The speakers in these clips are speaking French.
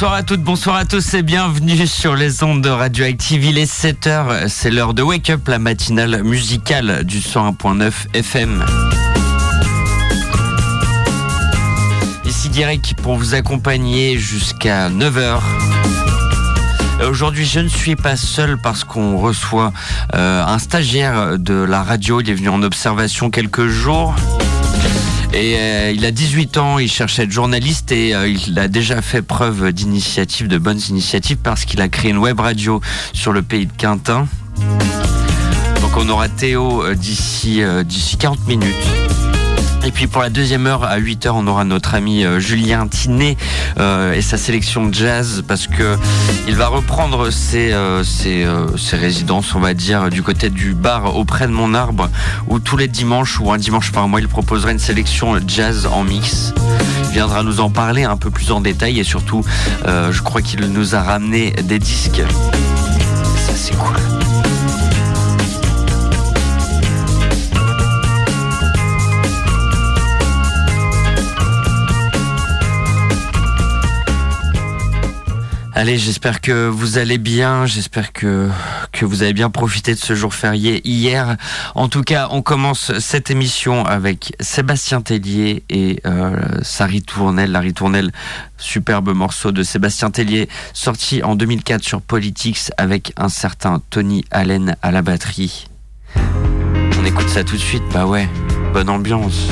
Bonsoir à toutes, bonsoir à tous et bienvenue sur les ondes de Radioactive. Il est 7h, c'est l'heure de Wake Up, la matinale musicale du 101.9 FM. Ici Guérec pour vous accompagner jusqu'à 9h. Aujourd'hui, je ne suis pas seul parce qu'on reçoit euh, un stagiaire de la radio. Il est venu en observation quelques jours. Euh, il a 18 ans, il cherche à être journaliste et euh, il a déjà fait preuve d'initiative, de bonnes initiatives parce qu'il a créé une web radio sur le pays de Quintin. Donc on aura Théo euh, d'ici d'ici 40 minutes. Et puis pour la deuxième heure, à 8h, on aura notre ami euh, Julien Tinet euh, et sa sélection jazz parce que il va reprendre ses, euh, ses, ses, résidences, on va dire, du côté du bar auprès de mon arbre où tous les dimanches ou un dimanche par mois, il proposera une sélection jazz en mix. Il viendra nous en parler un peu plus en détail et surtout, je crois qu'il nous a ramené des disques. Ça, c'est cool. Allez, j'espère que vous allez bien, j'espère que, vous avez bien profité de ce jour férié hier. En tout cas, on commence cette émission avec Sébastien Tellier et euh, sa ritournelle, la ritournelle, superbe morceau de Sébastien Tellier, sorti en 2004 sur Politics avec un certain Tony Allen à la batterie. On écoute ça tout de suite, bah ouais, bonne ambiance.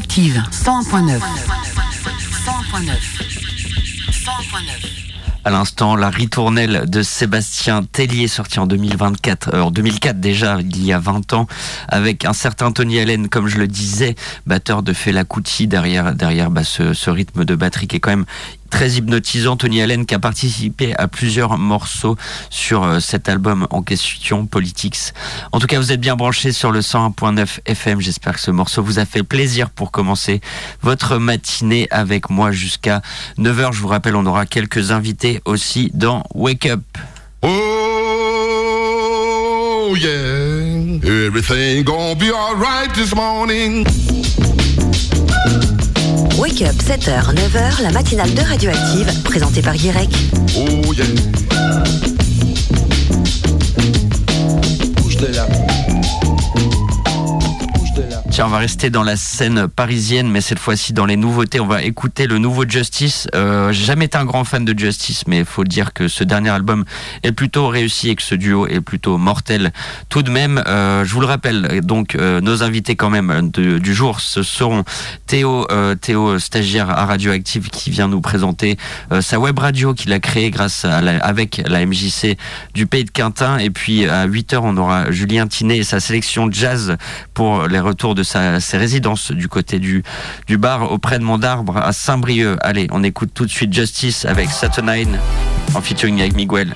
Radioactive 101.9. 101.9. 101.9. À l'instant, la ritournelle de Sébastien Tellier, sortie en 2024, euh, en 2004 déjà, il y a 20 ans, avec un certain Tony Allen, comme je le disais, batteur de Fela Kuti derrière, derrière bah, ce rythme de batterie qui est quand même très hypnotisant. Tony Allen qui a participé à plusieurs morceaux sur euh, cet album en question, Politics. En tout cas, vous êtes bien branchés sur le 101.9 FM. J'espère que ce morceau vous a fait plaisir pour commencer votre matinée avec moi jusqu'à 9h. Je vous rappelle, on aura quelques invités aussi dans Wake Up. Oh yeah. Wake Up 7h, 9h, la matinale de Radioactive, présentée par Guirec. Oh. On va rester dans la scène parisienne, mais cette fois-ci dans les nouveautés. On va écouter le nouveau Justice. Euh, J'ai jamais été un grand fan de Justice, mais il faut dire que ce dernier album est plutôt réussi et que ce duo est plutôt mortel. Tout de même, euh, je vous le rappelle, donc euh, nos invités quand même du jour, ce seront Théo, Théo stagiaire à Radioactive, qui vient nous présenter sa web radio qu'il a créée grâce à avec la MJC du Pays de Quintin. Et puis à 8h, on aura Julien Tinet et sa sélection jazz pour les retours de sa, ses résidences du côté du, du bar auprès de Montarbre à Saint-Brieuc. Allez, on écoute tout de suite Justice avec Saturnine en featuring avec Miguel.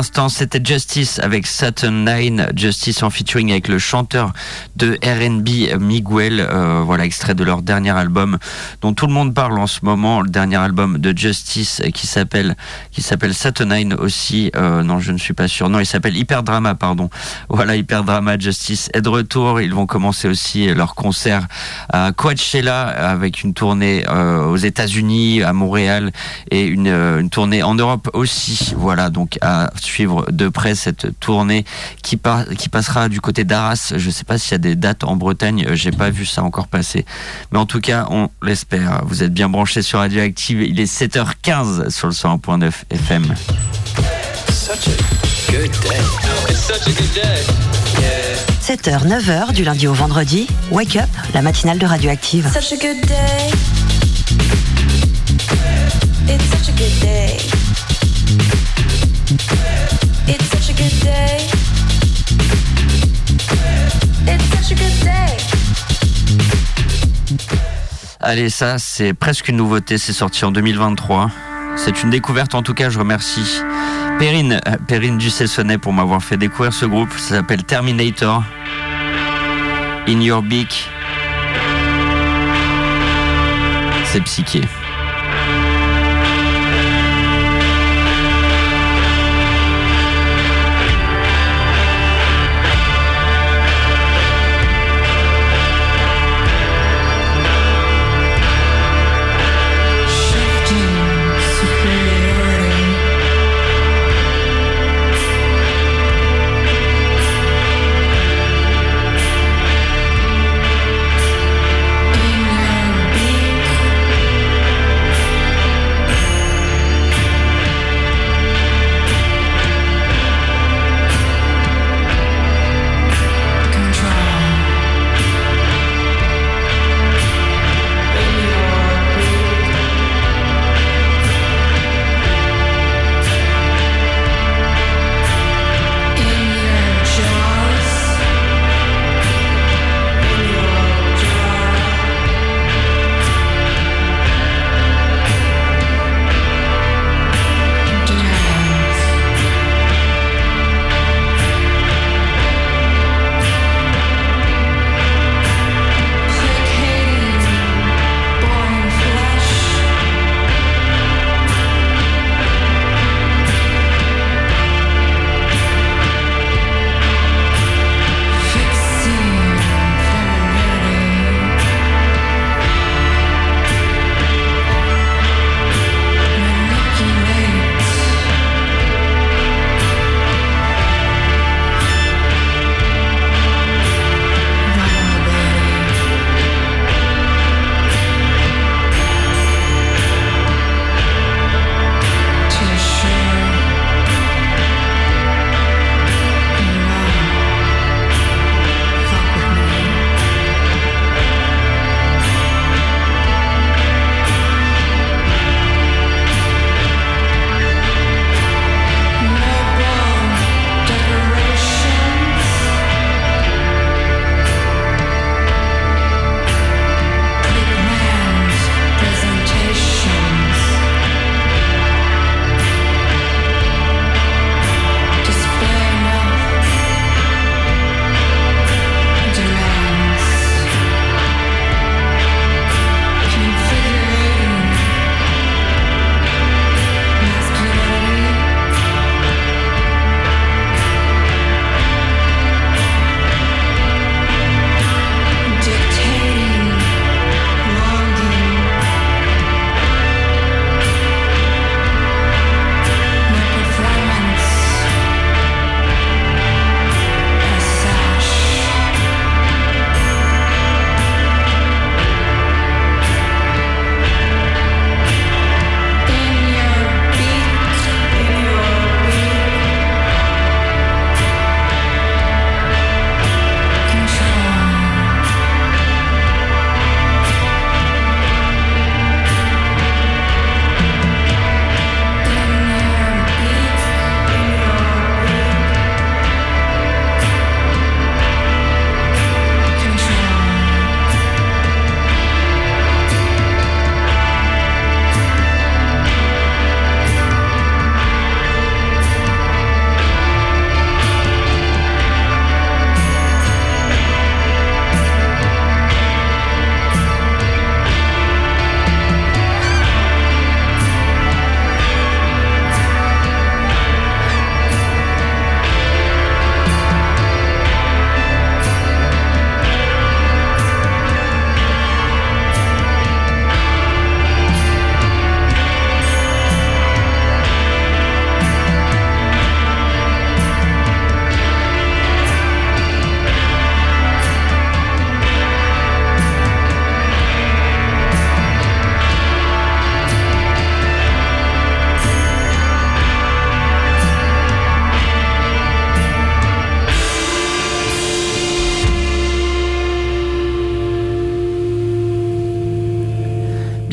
L'instant, c'était Justice avec Saturn 9, Justice en featuring avec le chanteur de R&B Miguel, euh, voilà extrait de leur dernier album dont tout le monde parle en ce moment, le dernier album de Justice qui s'appelle qui s'appelle Saturn 9 aussi. Euh, non, je ne suis pas sûr. Non, il s'appelle Hyper Drama, pardon. Voilà, Hyper Drama Justice est de retour. Ils vont commencer aussi leur concert à Coachella avec une tournée euh, aux États-Unis, à Montréal et une, une tournée en Europe aussi. Voilà, donc à suivre de près cette tournée qui, par- qui passera du côté d'Arras. Je ne sais pas s'il y a des dates en Bretagne, euh, j'ai pas vu ça encore passer. Mais en tout cas, on l'espère. Vous êtes bien branchés sur Radioactive. Il est 7h15 sur le 101.9 FM. 7h, 9h du lundi au vendredi, Wake Up, la matinale de Radioactive. Such a good day. It's such a good day. Allez, ça, c'est presque une nouveauté. C'est sorti en 2023. C'est une découverte. En tout cas, je remercie Perrine, euh, Perrine Ducessonnet pour m'avoir fait découvrir ce groupe. Ça s'appelle Terminator. In Your Beak. C'est psyché.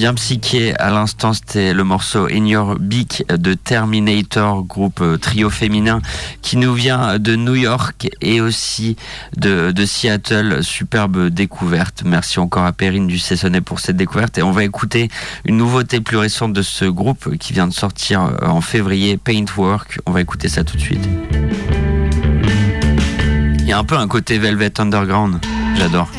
bien psyché. À l'instant, c'était le morceau In Your Beak de Terminator, groupe euh, trio féminin qui nous vient de New York et aussi de, Seattle. Superbe découverte. Merci encore à Perrine du Cessonnet pour cette découverte. Et on va écouter une nouveauté plus récente de ce groupe qui vient de sortir euh, en février, Paintwork. On va écouter ça tout de suite. Il y a un peu un côté Velvet Underground. J'adore.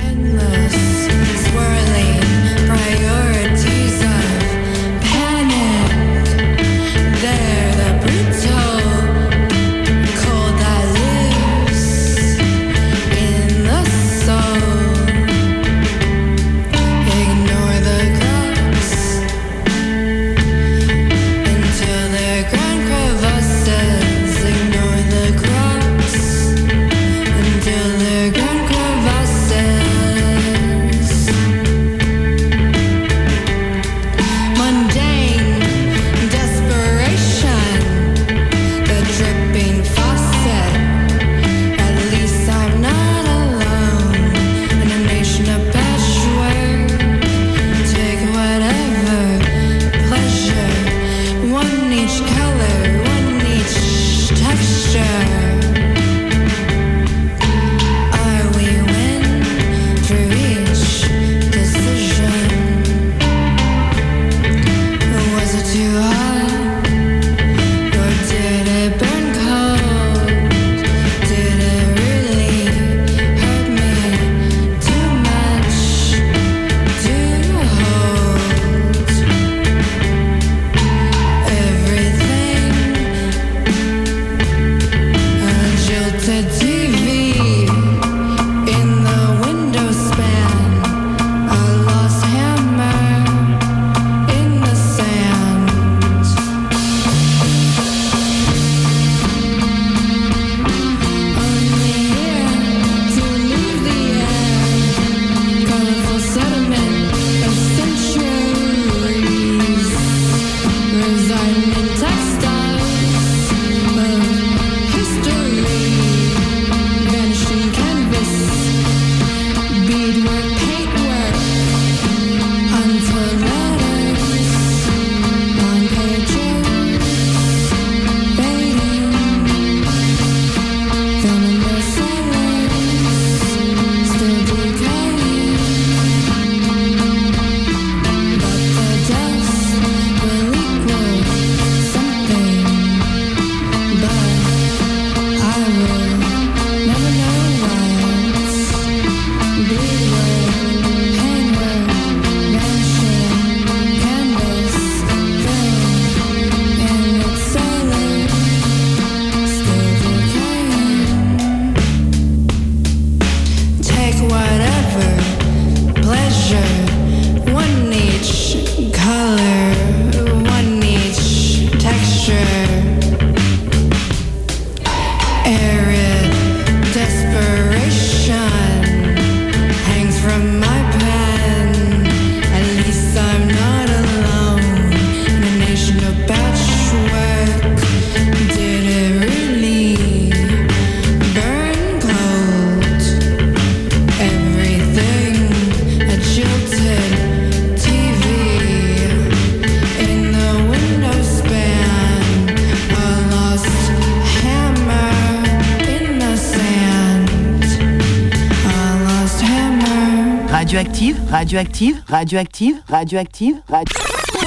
Radioactive, radioactive, radioactive, radioactive.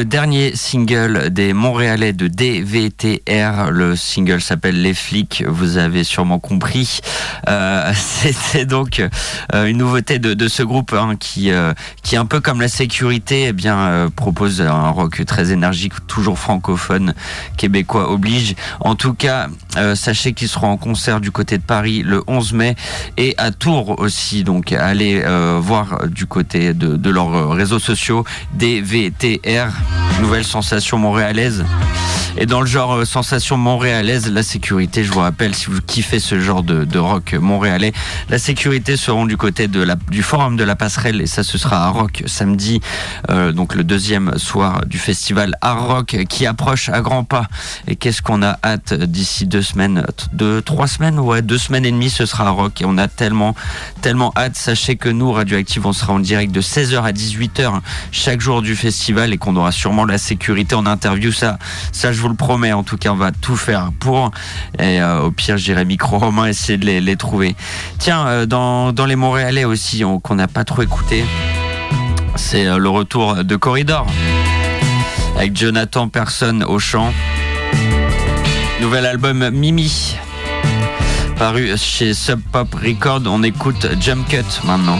Le dernier single des Montréalais de DVTR. Le single s'appelle Les flics, vous avez sûrement compris. Euh, C'était donc euh, une nouveauté de, de ce groupe hein, qui, euh, qui, un peu comme la sécurité, eh bien, euh, propose un rock très énergique, toujours francophone, québécois oblige. En tout cas, euh, sachez qu'ils seront en concert du côté de Paris le 11 mai et à Tours aussi. Donc, allez euh, voir du côté de, de leurs réseaux sociaux DVTR, nouvelle sensation montréalaise. Et dans le genre euh, sensation montréalaise, la sécurité, je vous rappelle, si vous kiffez ce genre de, rock montréalais, la sécurité seront du côté de la, du forum de la passerelle et ça ce sera à Rock samedi, euh, donc le deuxième soir du festival à Rock qui approche à grands pas. Et qu'est-ce qu'on a hâte d'ici deux semaines, deux, trois semaines, ouais, deux semaines et demie, ce sera à Rock et on a tellement, tellement hâte. Sachez que nous, Radioactive, on sera en direct de 16h à 18h chaque jour du festival et qu'on aura sûrement la sécurité en interview. Ça, ça, je vous le promets. En tout cas, on va tout faire pour. Et euh, au pire, j'irai micro romain essayer de les, trouver. Tiens, euh, dans, dans les Montréalais aussi, on- qu'on n'a pas trop écouté, c'est euh, le retour de Corridor avec Jonathan Person au chant. Nouvel album Mimi. Paru chez Sub Pop Record, on écoute Jump Cut maintenant.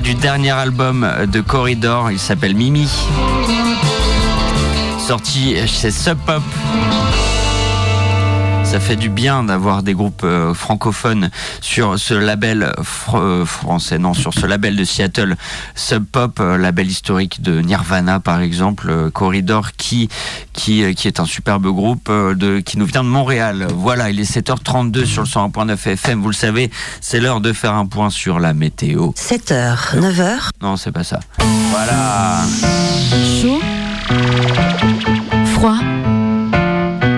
Du dernier album de Corridor, il s'appelle Mimi. Sorti chez Sub Pop. Ça fait du bien d'avoir des groupes euh, francophones sur ce label euh, français, non, sur ce label de Seattle, Sub Pop, euh, label historique de Nirvana par exemple, Corridor, qui qui euh, qui est un superbe groupe euh, de qui nous vient de Montréal. Voilà, il est 7h32 sur le 101.9 FM. Vous le savez, c'est l'heure de faire un point sur la météo. 7h, 9h, Non, c'est pas ça. Voilà. Chaud, froid,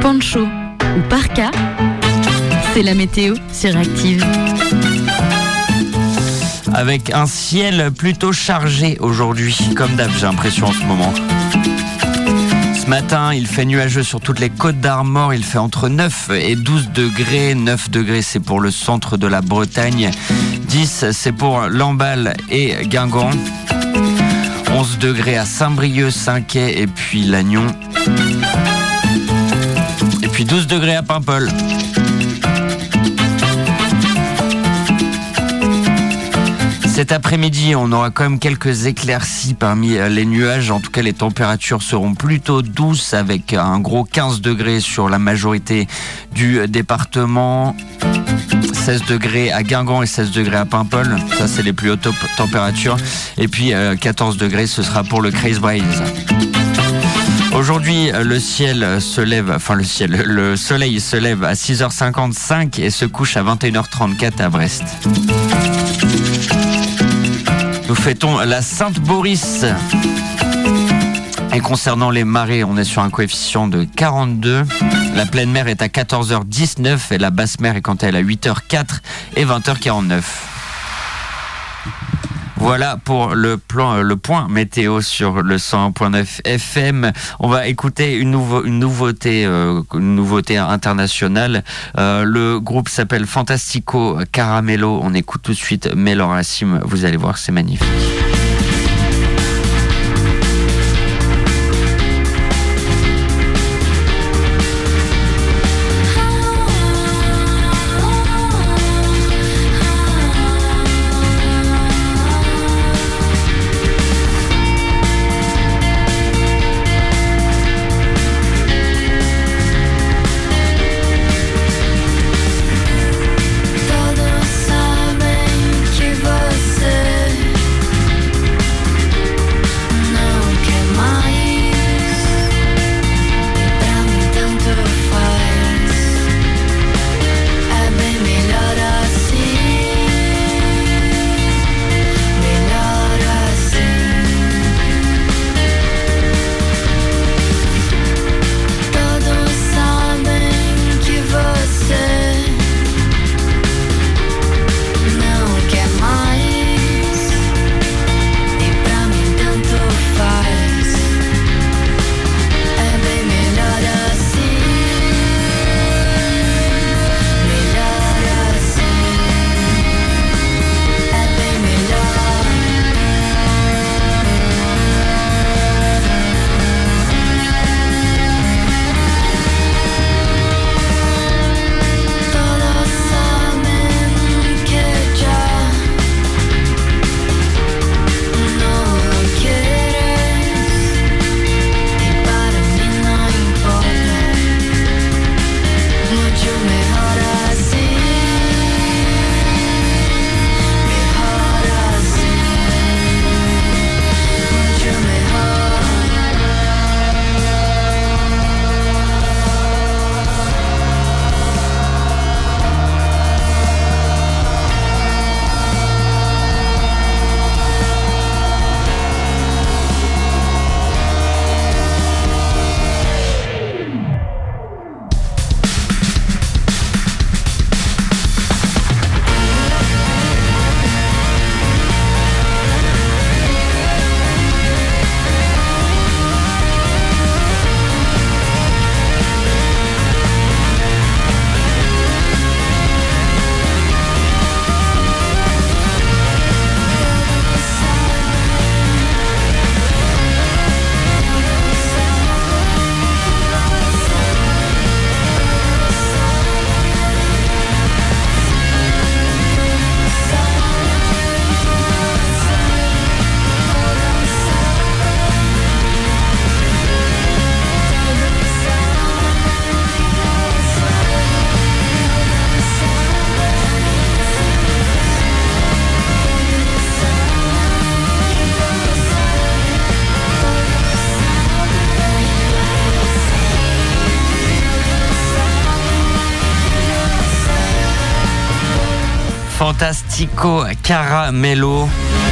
poncho ou parka, c'est la météo sur Active. avec un ciel plutôt chargé aujourd'hui, comme d'hab, j'ai l'impression en ce moment. Matin, il fait nuageux sur toutes les côtes d'Armor. Il fait entre 9 et 12 degrés. 9 degrés, c'est pour le centre de la Bretagne. 10, c'est pour Lamballe et Guingamp. 11 degrés à Saint-Brieuc, Saint-Quay et puis Lannion. Et puis 12 degrés à Paimpol. Cet après-midi, on aura quand même quelques éclaircies parmi euh, les nuages. En tout cas, les températures seront plutôt douces avec un gros 15 degrés sur la majorité du département. 16 degrés à Guingamp et 16 degrés à Paimpol. Ça, c'est les plus hautes températures. Et puis, euh, 14 degrés, ce sera pour le Craze Breeze. Aujourd'hui, euh, le ciel se lève, enfin le ciel, le soleil se lève à 6h55 et se couche à 21h34 à Brest. Nous fêtons la Sainte Boris. Et concernant les marées, on est sur un coefficient de 42. La pleine mer est à 14h19 et la basse mer est quant à elle à 8h04 et 20h49. Voilà pour le plan, euh, le point météo sur le 101.9 FM. On va écouter une, une nouveauté, euh, une nouveauté internationale. Euh, le groupe s'appelle Fantastico Caramello. On écoute tout de suite Meloracim. Vous allez voir, c'est magnifique.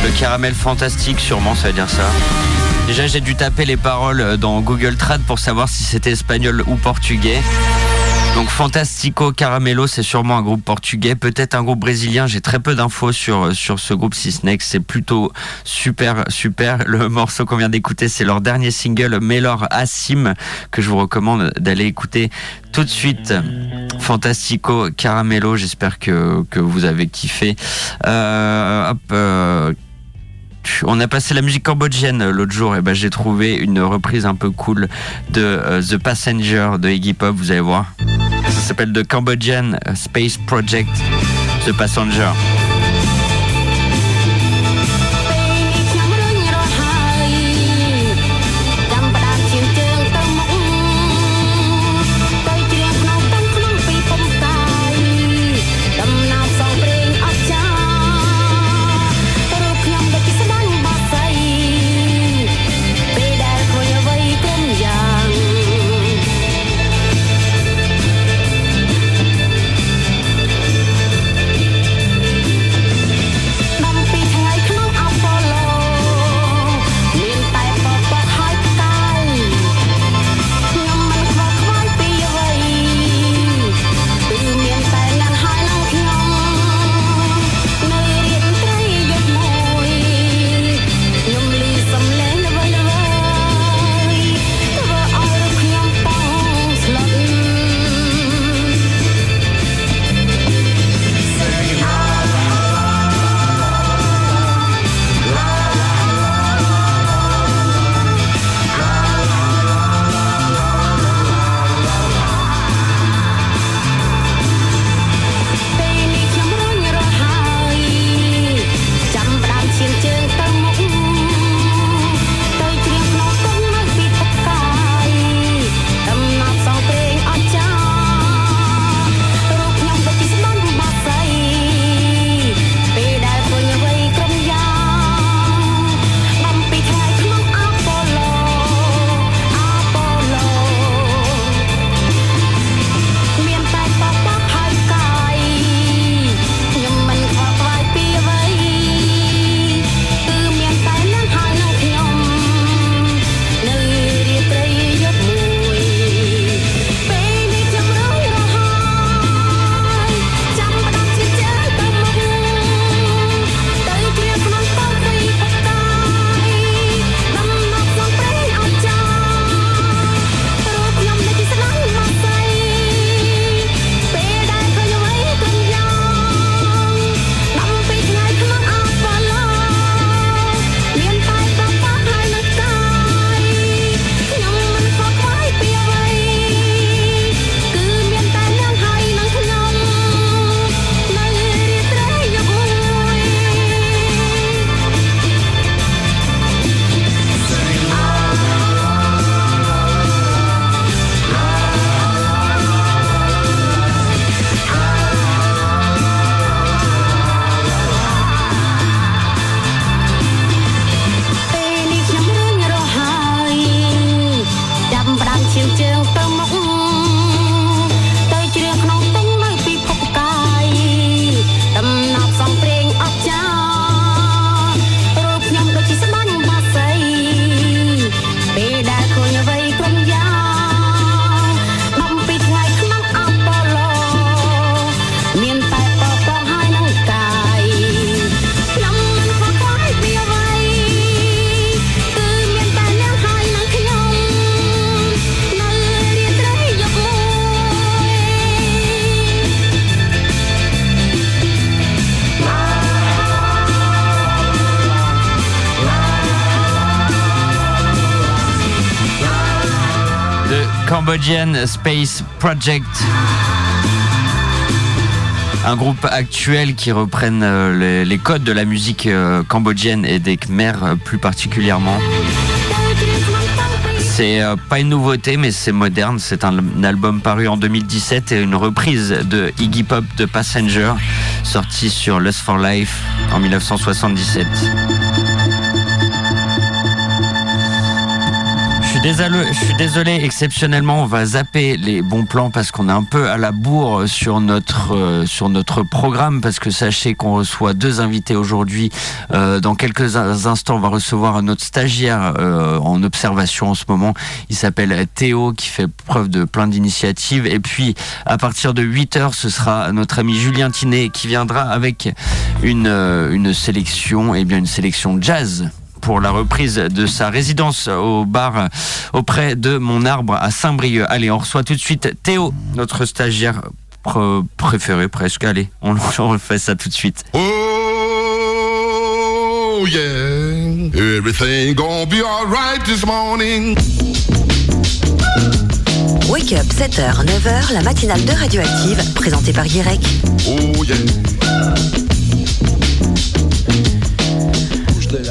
Le caramel fantastique, sûrement, ça veut dire ça. Déjà, j'ai dû taper les paroles dans Google Trad pour savoir si c'était espagnol ou portugais. Donc Fantastico Caramelo, c'est sûrement un groupe portugais, peut-être un groupe brésilien. J'ai très peu d'infos sur ce groupe, si ce n'est que c'est plutôt super super. Le morceau qu'on vient d'écouter, c'est leur dernier single, Melor Assim, que je vous recommande d'aller écouter tout de suite. Fantastico Caramelo, j'espère que, que vous avez kiffé. Euh, hop, euh, on a passé la musique cambodgienne euh, l'autre jour et ben j'ai trouvé une reprise un peu cool de euh, The Passenger de Iggy Pop, vous allez voir. Ça s'appelle The Cambodian euh, Space Project The Passenger. Cambodian Space Project. Un groupe actuel qui reprennent euh, les, codes de la musique euh, cambodgienne et des Khmers euh, plus particulièrement. C'est pas une nouveauté, mais c'est moderne. C'est un, album paru en 2017 et une reprise de Iggy Pop de Passenger, sorti sur Lust for Life en 1977. Je suis désolé, exceptionnellement, on va zapper les bons plans parce qu'on est un peu à la bourre sur notre, euh, sur notre programme parce que sachez qu'on reçoit deux invités aujourd'hui. Euh, dans quelques in- instants, on va recevoir notre stagiaire euh, en observation en ce moment. Il s'appelle Théo qui fait preuve de plein d'initiatives. Et puis, à partir de 8 heures, ce sera notre ami Julien Tinet qui viendra avec une, une sélection, et bien une sélection jazz pour la reprise de sa résidence au bar auprès de mon arbre à Saint-Brieuc. Allez, on reçoit tout de suite Théo, notre stagiaire pr- préféré presque. Allez, on, on refait ça tout de suite. Oh yeah, everything gonna be alright this morning. Wake Up 7h, 9h, la matinale de Radioactive, présentée par Guirec. Oh yeah.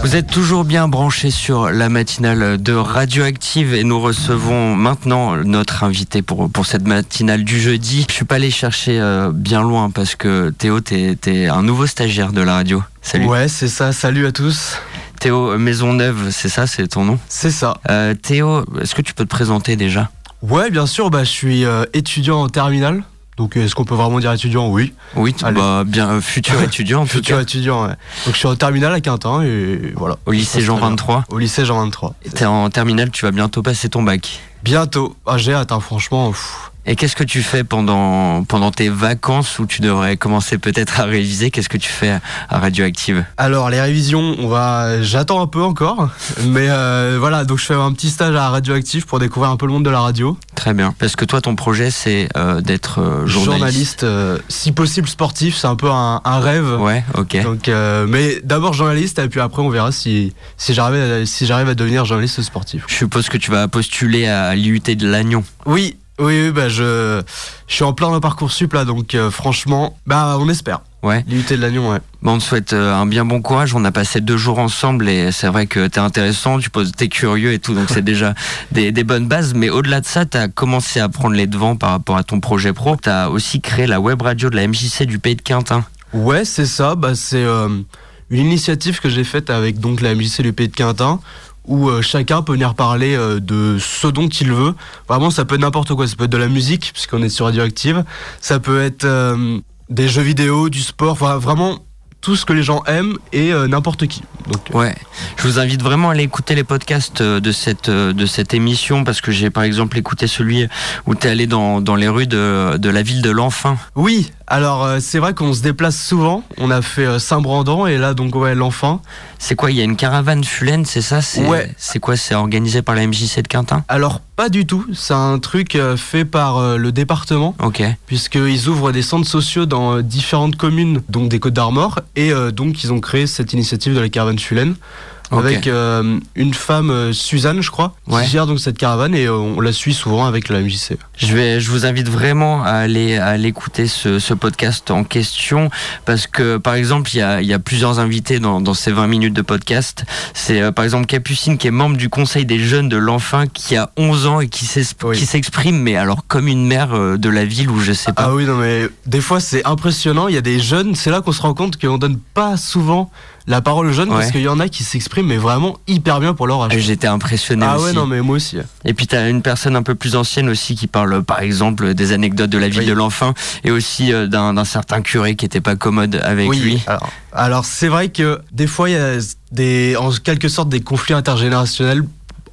Vous êtes toujours bien branchés sur la matinale de Radioactive et nous recevons maintenant notre invité pour, pour cette matinale du jeudi. Je suis pas allé chercher euh, bien loin parce que Théo, t'es t'es un nouveau stagiaire de la radio. Salut. Ouais, c'est ça. Salut à tous. Théo Maisonneuve, c'est ça, c'est ton nom? C'est ça. Euh, Théo, est-ce que tu peux te présenter déjà? Ouais, bien sûr. Bah, je suis euh, étudiant en terminale. Donc, est-ce qu'on peut vraiment dire étudiant? Oui. Oui, bah, bien euh, futur étudiant en tout Futur cas. étudiant. Ouais. Donc, je suis en terminale à Quintin et voilà. Au lycée Jean 23. Au lycée Jean 23. T'es en terminale, tu vas bientôt passer ton bac. Bientôt. Ah, j'ai hâte. hein, franchement. pff. Et qu'est-ce que tu fais pendant, pendant tes vacances où tu devrais commencer peut-être à réviser? Qu'est-ce que tu fais à Radioactive? Alors, les révisions, on va. J'attends un peu encore, mais euh, voilà. Donc, je fais un petit stage à Radioactive pour découvrir un peu le monde de la radio. Très bien. Parce que toi, ton projet, c'est euh, d'être euh, journaliste. euh, si possible sportif. C'est un peu un, un rêve. Ouais, ok. Donc, mais d'abord journaliste et puis après on verra si si j'arrive à, si j'arrive à devenir journaliste sportif. Je suppose que tu vas postuler à l'IUT de Lannion. Oui, oui, oui, bah je je suis en plein dans parcoursup là, donc euh, franchement, bah on espère. Ouais. L'IUT de Lannion, ouais. Bon, on te souhaite euh, un bien bon courage. On a passé deux jours ensemble et c'est vrai que t'es intéressant, tu poses, t'es curieux et tout, donc c'est déjà des, des bonnes bases. Mais au-delà de ça, t'as commencé à prendre les devants par rapport à ton projet pro. T'as aussi créé la web radio de la MJC du Pays de Quintin. Ouais, c'est ça. Bah c'est euh, une initiative que j'ai faite avec donc la MJC du Pays de Quintin où euh, chacun peut venir parler euh, de ce dont il veut. Vraiment, ça peut être n'importe quoi. Ça peut être de la musique, puisqu'on est sur Radioactive. Ça peut être euh, des jeux vidéo, du sport. Enfin, vraiment tout ce que les gens aiment et euh, n'importe qui. Donc, euh, Ouais, je vous invite vraiment à aller écouter les podcasts euh, de cette, de cette émission parce que j'ai par exemple écouté celui où tu es allé dans, dans les rues de, de la ville de l'Enfin. Oui, alors euh, c'est vrai qu'on se déplace souvent. On a fait Saint-Brandon et là donc ouais l'enfant. C'est quoi? Il y a une caravane Fulaine, c'est ça? C'est Ouais. C'est quoi? C'est organisé par la MJC de Quintin? Alors pas du tout. C'est un truc fait par le département Ok. puisqu'ils ouvrent des centres sociaux dans différentes communes, donc des Côtes d'Armor, et euh, donc ils ont créé cette initiative de la caravane Fulaine. Avec euh, une femme, euh, Suzanne, je crois, Ouais. qui gère donc cette caravane et euh, on la suit souvent avec la MJC. Je, vais, je vous invite vraiment à aller, à aller écouter ce, ce podcast en question parce que, par exemple, il y a, il y a plusieurs invités dans, dans ces 20 minutes de podcast. C'est euh, par exemple Capucine qui est membre du conseil des jeunes de l'Enfin qui a 11 ans et qui Oui. s'exprime, mais alors comme une mère de la ville ou je sais pas. Ah oui, non mais des fois c'est impressionnant. Il y a des jeunes, c'est là qu'on se rend compte qu'on donne pas souvent la parole aux jeunes parce qu'il y en a qui s'expriment mais vraiment hyper bien pour leur âge. J'étais impressionné Ah aussi. ouais, non mais moi aussi. Et puis t'as une personne un peu plus ancienne aussi qui parle par exemple des anecdotes de la Oui. de l'enfant et aussi euh, d'un d'un certain curé qui était pas commode avec oui. lui. Alors, alors c'est vrai que des fois il y a des, en quelque sorte des conflits intergénérationnels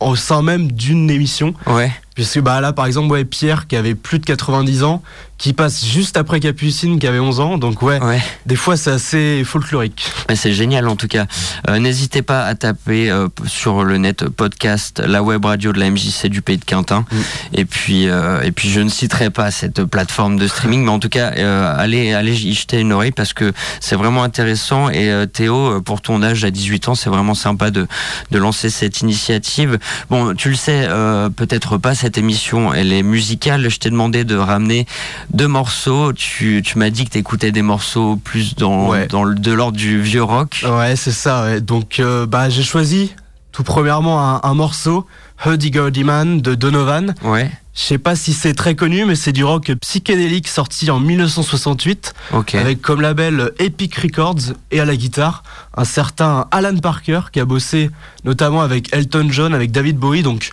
au sein même d'une émission. Ouais. Puisque bah là par exemple ouais, Pierre qui avait plus de 90 ans, qui passe juste après Capucine qui avait 11 ans. Donc ouais, Ouais. des fois c'est assez folklorique. Mais C'est génial en tout cas. Euh, N'hésitez pas à taper euh, sur le net podcast la web radio de la MJC du Pays de Quintin. Mm. Et puis euh, et puis je ne citerai pas cette plateforme de streaming, mais en tout cas euh, allez allez y jeter une oreille parce que c'est vraiment intéressant. Et euh, Théo, euh, pour ton âge à 18 ans, c'est vraiment sympa de de lancer cette initiative. Bon, tu le sais euh, peut-être pas. Cette émission, elle est musicale. Je t'ai demandé de ramener deux morceaux. Tu, tu m'as dit que tu écoutais des morceaux plus dans, Ouais. dans le, de l'ordre du vieux rock. Ouais, c'est ça. ouais. Donc, euh, bah, j'ai choisi tout premièrement un, un morceau, Huddy Gurdy Man de Donovan. Ouais, Je sais pas si c'est très connu, mais c'est du rock psychédélique sorti en 1968 ok. avec comme label Epic Records et à la guitare un certain Alan Parker qui a bossé notamment avec Elton John, avec David Bowie. Donc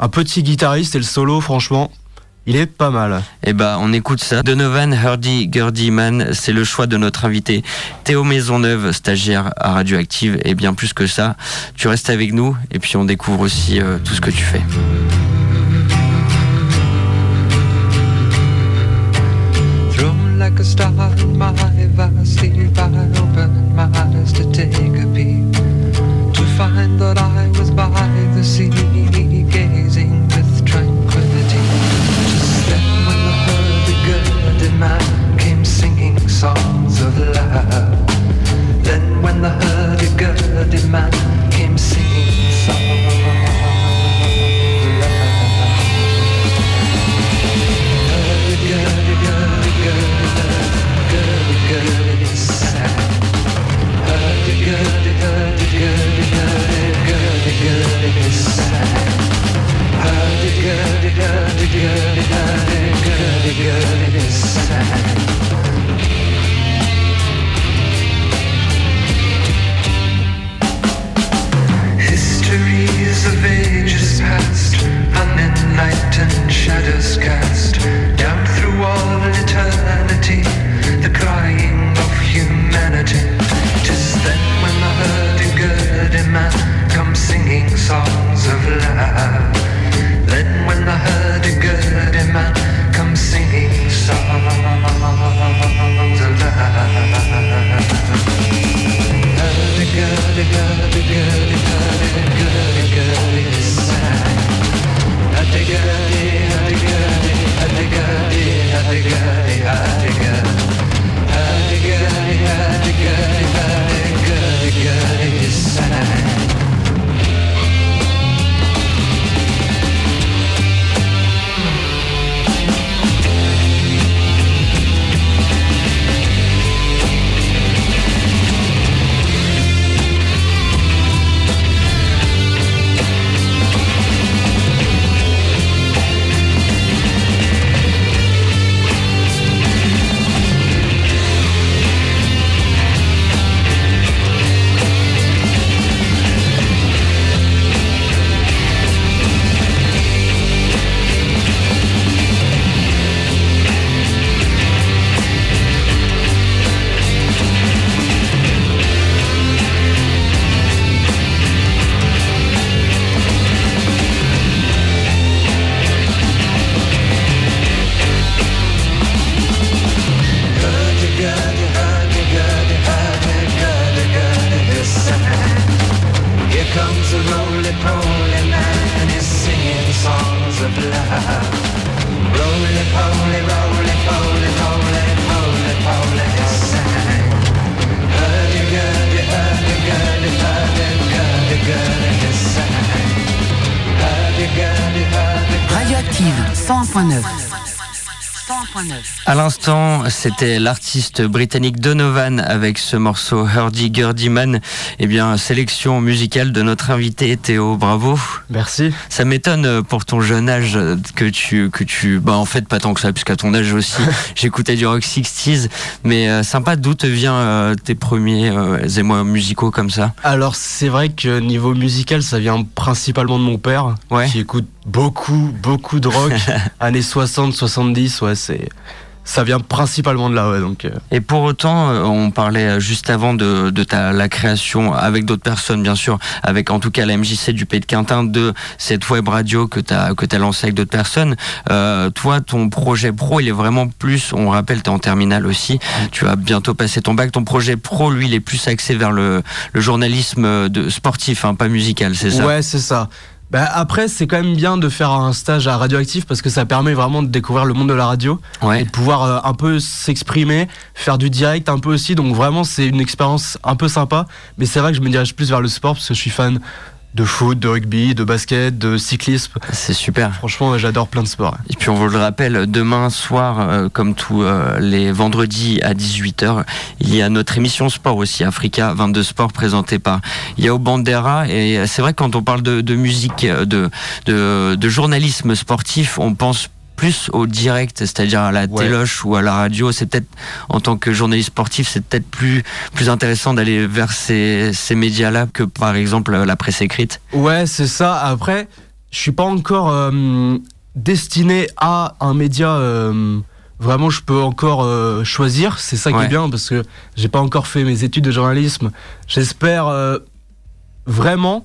un petit guitariste et le solo, franchement, il est pas mal. Eh ben, on écoute ça. Donovan Hurdy Gurdy Man, c'est le choix de notre invité Théo Maisonneuve, stagiaire à Radioactive. Et bien plus que ça, tu restes avec nous et puis on découvre aussi euh, tout ce que tu fais. Thrown like a star in my vast sleep, I opened my eyes to take À l'instant, c'était l'artiste britannique Donovan avec ce morceau Hurdy Gurdy Man. Eh bien, sélection musicale de notre invité Théo. Bravo. Merci. Ça m'étonne euh, pour ton jeune âge euh, que tu que tu bah en fait pas tant que ça puisqu'à ton âge aussi, j'écoutais du rock 60s, mais euh, sympa d'où te viennent tes premiers euh, émois musicaux comme ça? Alors, c'est vrai que niveau musical, ça vient principalement de mon père ouais. qui écoute beaucoup, beaucoup de rock, années 60, 70, ouais, c'est... Ça vient principalement de là, ouais, donc... euh, Et pour autant, euh, on parlait euh, juste avant de, de ta, la création avec d'autres personnes, bien sûr, avec en tout cas la MJC du Pays de Quintin, de cette web radio que tu as, que as lancée avec d'autres personnes. Euh, toi, ton projet pro, il est vraiment plus, on rappelle, tu es en terminale aussi, tu vas bientôt passer ton bac. Ton projet pro, lui, il est plus axé vers le, le journalisme de, sportif, hein, pas musical, c'est ça? Ouais, c'est ça. Bah, après, c'est quand même bien de faire un stage à Radioactive parce que ça permet vraiment de découvrir le monde de la radio et Ouais. de pouvoir euh, un peu s'exprimer, faire du direct un peu aussi. Donc vraiment, c'est une expérience un peu sympa. Mais c'est vrai que je me dirige plus vers le sport parce que je suis fan de foot, de rugby, de basket, de cyclisme. C'est super. Franchement, j'adore plein de sports. Et puis on vous le rappelle, demain soir, euh, comme tous euh, les vendredis à 18h, il y a notre émission sport aussi, Africa 22 Sport, présentée par Yao Bandera. Et c'est vrai que quand on parle de, de musique, euh, de, de, de journalisme sportif, on pense plus au direct, c'est-à-dire à la Ouais. téloche ou à la radio. C'est peut-être, en tant que journaliste sportif, c'est peut-être plus, plus intéressant d'aller vers ces, ces médias-là que par exemple la presse écrite. Ouais, c'est ça. Après, je suis pas encore euh, destiné à un média. euh, vraiment, je peux encore euh, choisir. C'est ça qui Ouais. est bien parce que j'ai pas encore fait mes études de journalisme. J'espère euh, vraiment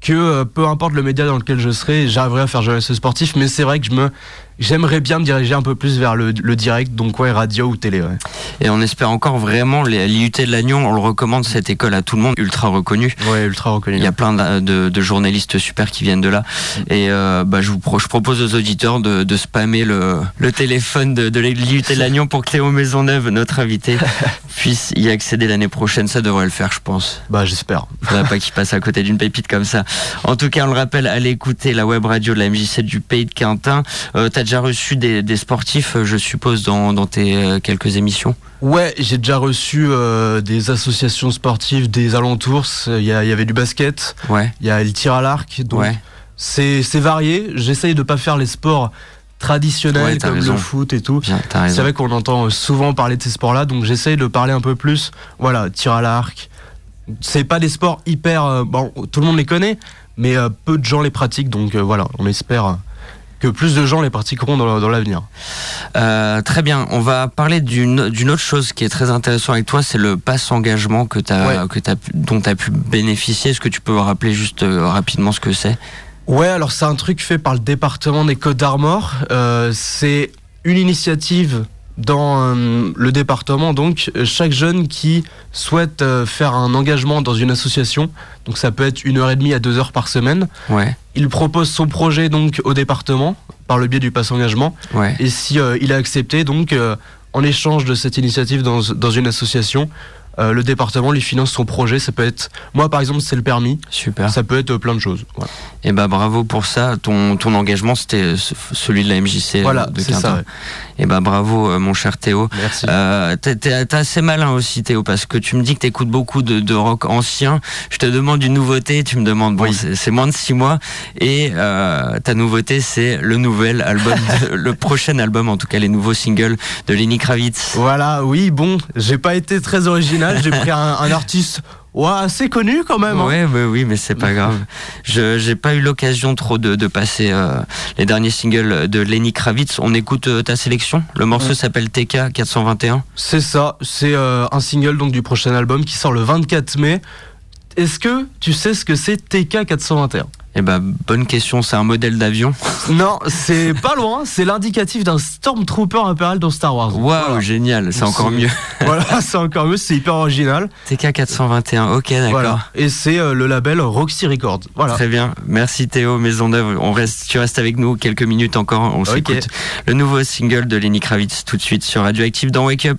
que peu importe le média dans lequel je serai, j'arriverai à faire journaliste sportif. Mais c'est vrai que je me, j'aimerais bien me diriger un peu plus vers le, le direct, donc ouais, radio ou télé. Ouais. Et on espère encore vraiment l'IUT de Lannion. On le recommande cette école à tout le monde, ultra reconnue. Ouais, ultra reconnu. Il y a plein de, de- de journalistes super qui viennent de là. Et euh, bah, je, vous pro- je propose aux auditeurs de, de spammer le, le téléphone de, de l'IUT de Lannion pour que Théo Maisonneuve, notre invité, puisse y accéder l'année prochaine. Ça devrait le faire, je pense. Bah, j'espère. Faudrait pas qu'il passe à côté d'une pépite comme ça. En tout cas, on le rappelle, allez écouter la web radio de la MJ7 du Pays de Quintin. Euh, déjà reçu des, des sportifs, euh, je suppose, dans, dans tes euh, quelques émissions Ouais, j'ai déjà reçu euh, des associations sportives des alentours. Il y, avait du basket, Ouais, il y a le tir à l'arc. Donc ouais. c'est varié. J'essaye de pas faire les sports traditionnels Ouais, comme raison. le foot et tout. C'est vrai qu'on entend souvent parler de ces sports-là, donc j'essaye de parler un peu plus. Voilà, tir à l'arc. C'est pas des sports hyper. euh, bon, tout le monde les connaît, mais peu de gens les pratiquent, donc voilà, on espère que plus de gens les pratiqueront dans, dans l'avenir. Euh, très bien, on va parler d'une autre chose qui est très intéressant avec toi, c'est le pass engagement que t'as Ouais. que t'as pu- dont tu as pu bénéficier. Est-ce que tu peux rappeler juste euh, rapidement ce que c'est? Ouais, alors c'est un truc fait par le département des Côtes d'Armor. Euh, c'est une initiative dans le département. Donc, chaque jeune qui souhaite faire un engagement dans une association, donc ça peut être une heure et demie à deux heures par semaine, Ouais, il propose son projet donc au département par le biais du pass engagement. ouais. Et si euh, il est accepté, donc euh, en échange de cette initiative dans, dans une association, euh, le département lui finance son projet. Ça peut être, moi par exemple, c'est le permis. Super. Ça peut être euh, plein de choses. Voilà. Et bah bravo pour ça. Ton, ton engagement, c'était ce- celui de la MJC euh, Voilà, de ça. ouais. Et bah bravo, euh, mon cher Théo. Merci. Euh, t'es- assez malin aussi, Théo, parce que tu me dis que t'écoutes beaucoup de, de rock ancien. Je te demande une nouveauté, tu me demandes, bon, Oui. c'est moins de six mois, et euh, ta nouveauté, c'est le nouvel album, de- le prochain album, en tout cas les nouveaux singles de Lenny Kravitz. Voilà, oui, bon, j'ai pas été très original, j'ai pris un, un artiste ouais, assez connu quand même. hein. Ouais, oui, mais c'est pas grave. Je j'ai pas eu l'occasion trop de, de passer euh, les derniers singles de Lenny Kravitz. On écoute euh, ta sélection. Le morceau Ouais. s'appelle TK 421. C'est ça, c'est euh, un single donc du prochain album qui sort le 24 mai. Est-ce que tu sais ce que c'est TK 421 Eh ben, bonne question. C'est un modèle d'avion. Non, c'est pas loin, c'est l'indicatif d'un Stormtrooper impérial dans Star Wars. Waouh, Voilà. génial. C'est encore mieux. voilà, c'est encore mieux, c'est hyper original. TK 421. Ok, d'accord. Voilà. Et c'est euh, le label Roxy Records. Voilà. Très bien. Merci Théo, Maison d'œuvre. On reste, tu restes avec nous quelques minutes encore. On Ok. s'écoute le nouveau single de Lenny Kravitz tout de suite sur Radioactive dans Wake Up.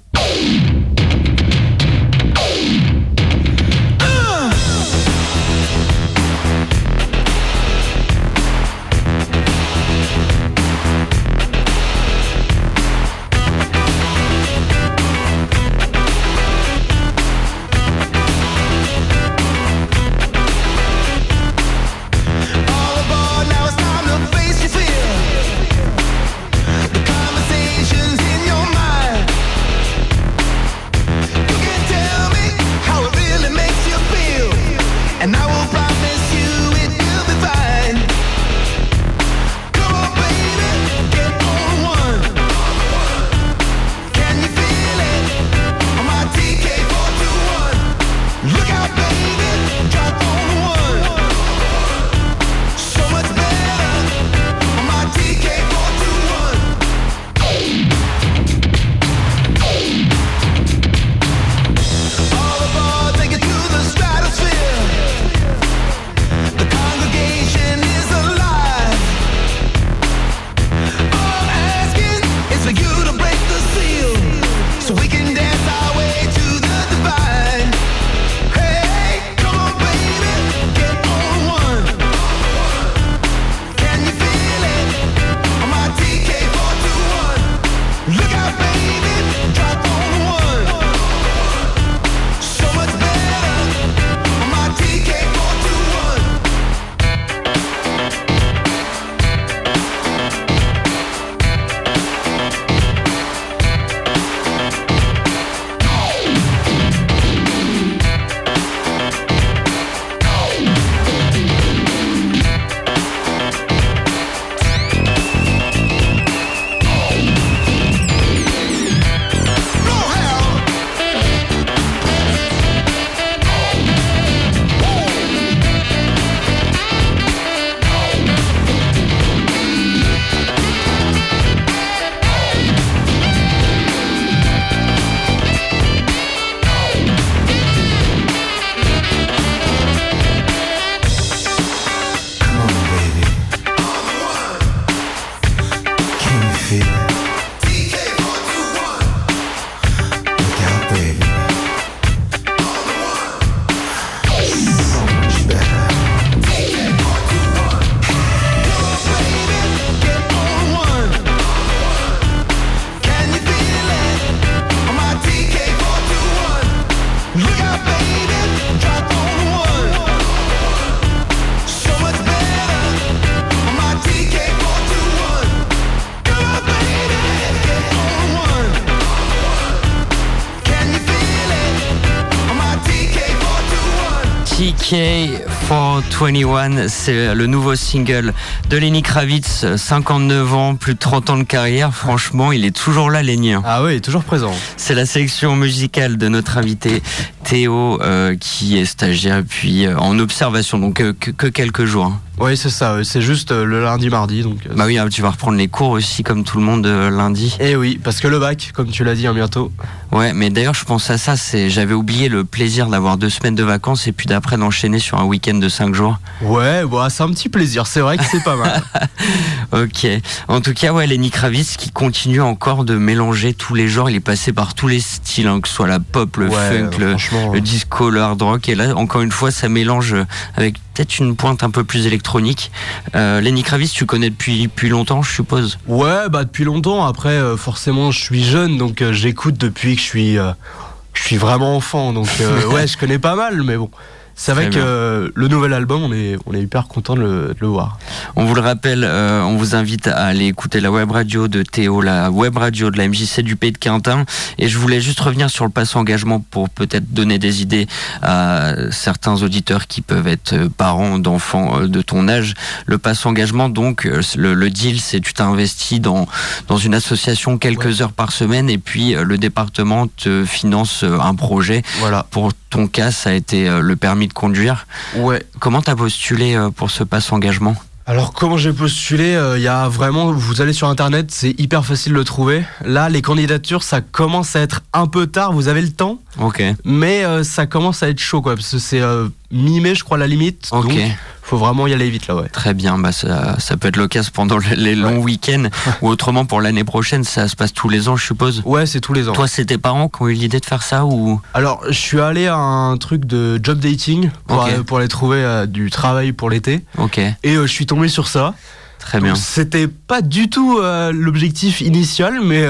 TK421, c'est le nouveau single de Lenny Kravitz, 59 ans, plus de 30 ans de carrière. Franchement, il est toujours là, Lenny. hein. Ah oui, toujours présent. C'est la sélection musicale de notre invité Théo, euh, qui est stagiaire puis euh, en observation, donc euh, que, que quelques jours. Oui, c'est ça. C'est juste euh, le lundi, mardi. Donc, euh, Bah oui, hein, tu vas reprendre les cours aussi, comme tout le monde, euh, lundi. Et oui, parce que le bac, comme tu l'as dit, hein, bientôt. Ouais, mais d'ailleurs, je pense à ça. C'est, j'avais oublié le plaisir d'avoir deux semaines de vacances et puis d'après d'enchaîner sur un week-end de cinq jours. Ouais, bah, c'est un petit plaisir. C'est vrai que c'est pas mal. Ok. En tout cas, ouais, Lenny Kravitz qui continue encore de mélanger tous les genres. Il est passé par tous les styles, hein, que ce soit la pop, le Ouais, funk, le, le disco, le hard rock. Et là, encore une fois, ça mélange avec peut-être une pointe un peu plus électronique. Euh, Lenny Kravitz, tu connais depuis, depuis longtemps, je suppose? Ouais, bah depuis longtemps. Après, euh, forcément, je suis jeune, donc euh, j'écoute depuis que je suis, je suis vraiment enfant. Donc ouais, je connais pas mal, mais bon. C'est vrai que euh, le nouvel album, on est, on est hyper content de le, de le voir. On vous le rappelle, euh, on vous invite à aller écouter la web radio de Théo, la web radio de la MJC du Pays de Quintin. Et je voulais juste revenir sur le pass engagement pour peut-être donner des idées à certains auditeurs qui peuvent être euh, parents d'enfants euh, de ton âge. Le pass engagement, donc, euh, le, le deal, c'est tu t'investis dans, dans une association quelques heures par semaine et puis le département te finance un projet. Voilà. Pour ton cas, ça a été euh, le permis de conduire. Ouais. Comment t'as postulé euh, pour ce pass engagement? Alors comment j'ai postulé Il y a vraiment, vous allez sur internet, c'est hyper facile de le trouver. Là, les candidatures, ça commence à être un peu tard. Vous avez le temps, Ok. mais euh, ça commence à être chaud, quoi, parce que c'est euh, mi-mai, je crois, la limite. Ok. Donc, faut vraiment y aller vite, là, ouais. Très bien, bah ça, ça peut être l'occasion pendant le- les longs week-ends ou autrement pour l'année prochaine, ça se passe tous les ans, je suppose. Ouais, c'est tous les ans. Toi, c'est tes parents qui ont eu l'idée de faire ça ou? Alors, je suis allé à un truc de job dating pour, euh, pour aller trouver euh, du travail pour l'été. Ok, Et euh, je suis tombé sur ça. très bien. C'était pas du tout l'objectif initial, mais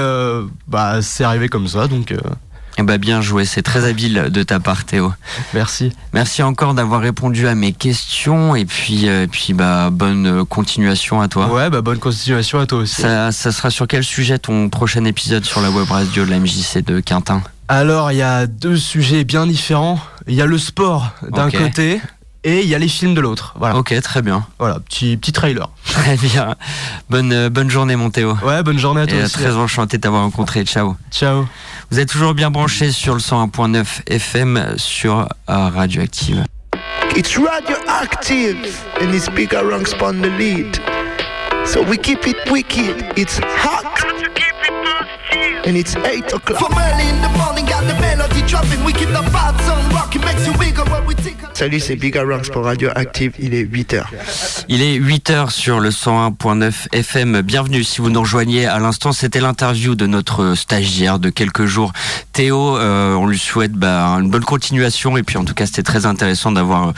bah, c'est arrivé comme ça, donc Eh bah bien joué, c'est très habile de ta part, Théo. merci. Merci encore d'avoir répondu à mes questions et puis, euh, et puis bah bonne continuation à toi. Ouais, bah bonne continuation à toi aussi. Ça, ça sera sur quel sujet ton prochain épisode sur la web radio de la MJC de Quintin? Alors, il y a deux sujets bien différents. Il y a le sport d'un côté et il y a les films de l'autre. Voilà, Ok, très bien. voilà petit, petit trailer. Très bien. Bonne, euh, bonne journée, mon Théo. Ouais, bonne journée à toi Et euh, aussi. très enchanté de t'avoir rencontré. Ciao. Ciao. Vous êtes toujours bien branchés sur le 101.9 FM sur euh, Radioactive. It's radioactive and it's bigger ranks on the lead. So we keep it wicked, it's hot. And it's 8 o'clock. From early in the morning, got the melody dropping. We keep the vibe zone rocking, makes you wiggle when we take Salut, c'est Bigger Ranks pour Radioactive, il est 8h. Il est 8h sur le 101.9 FM. Bienvenue si vous nous rejoignez à l'instant. C'était l'interview de notre stagiaire de quelques jours, Théo. Euh, on lui souhaite bah, une bonne continuation et puis en tout cas c'était très intéressant d'avoir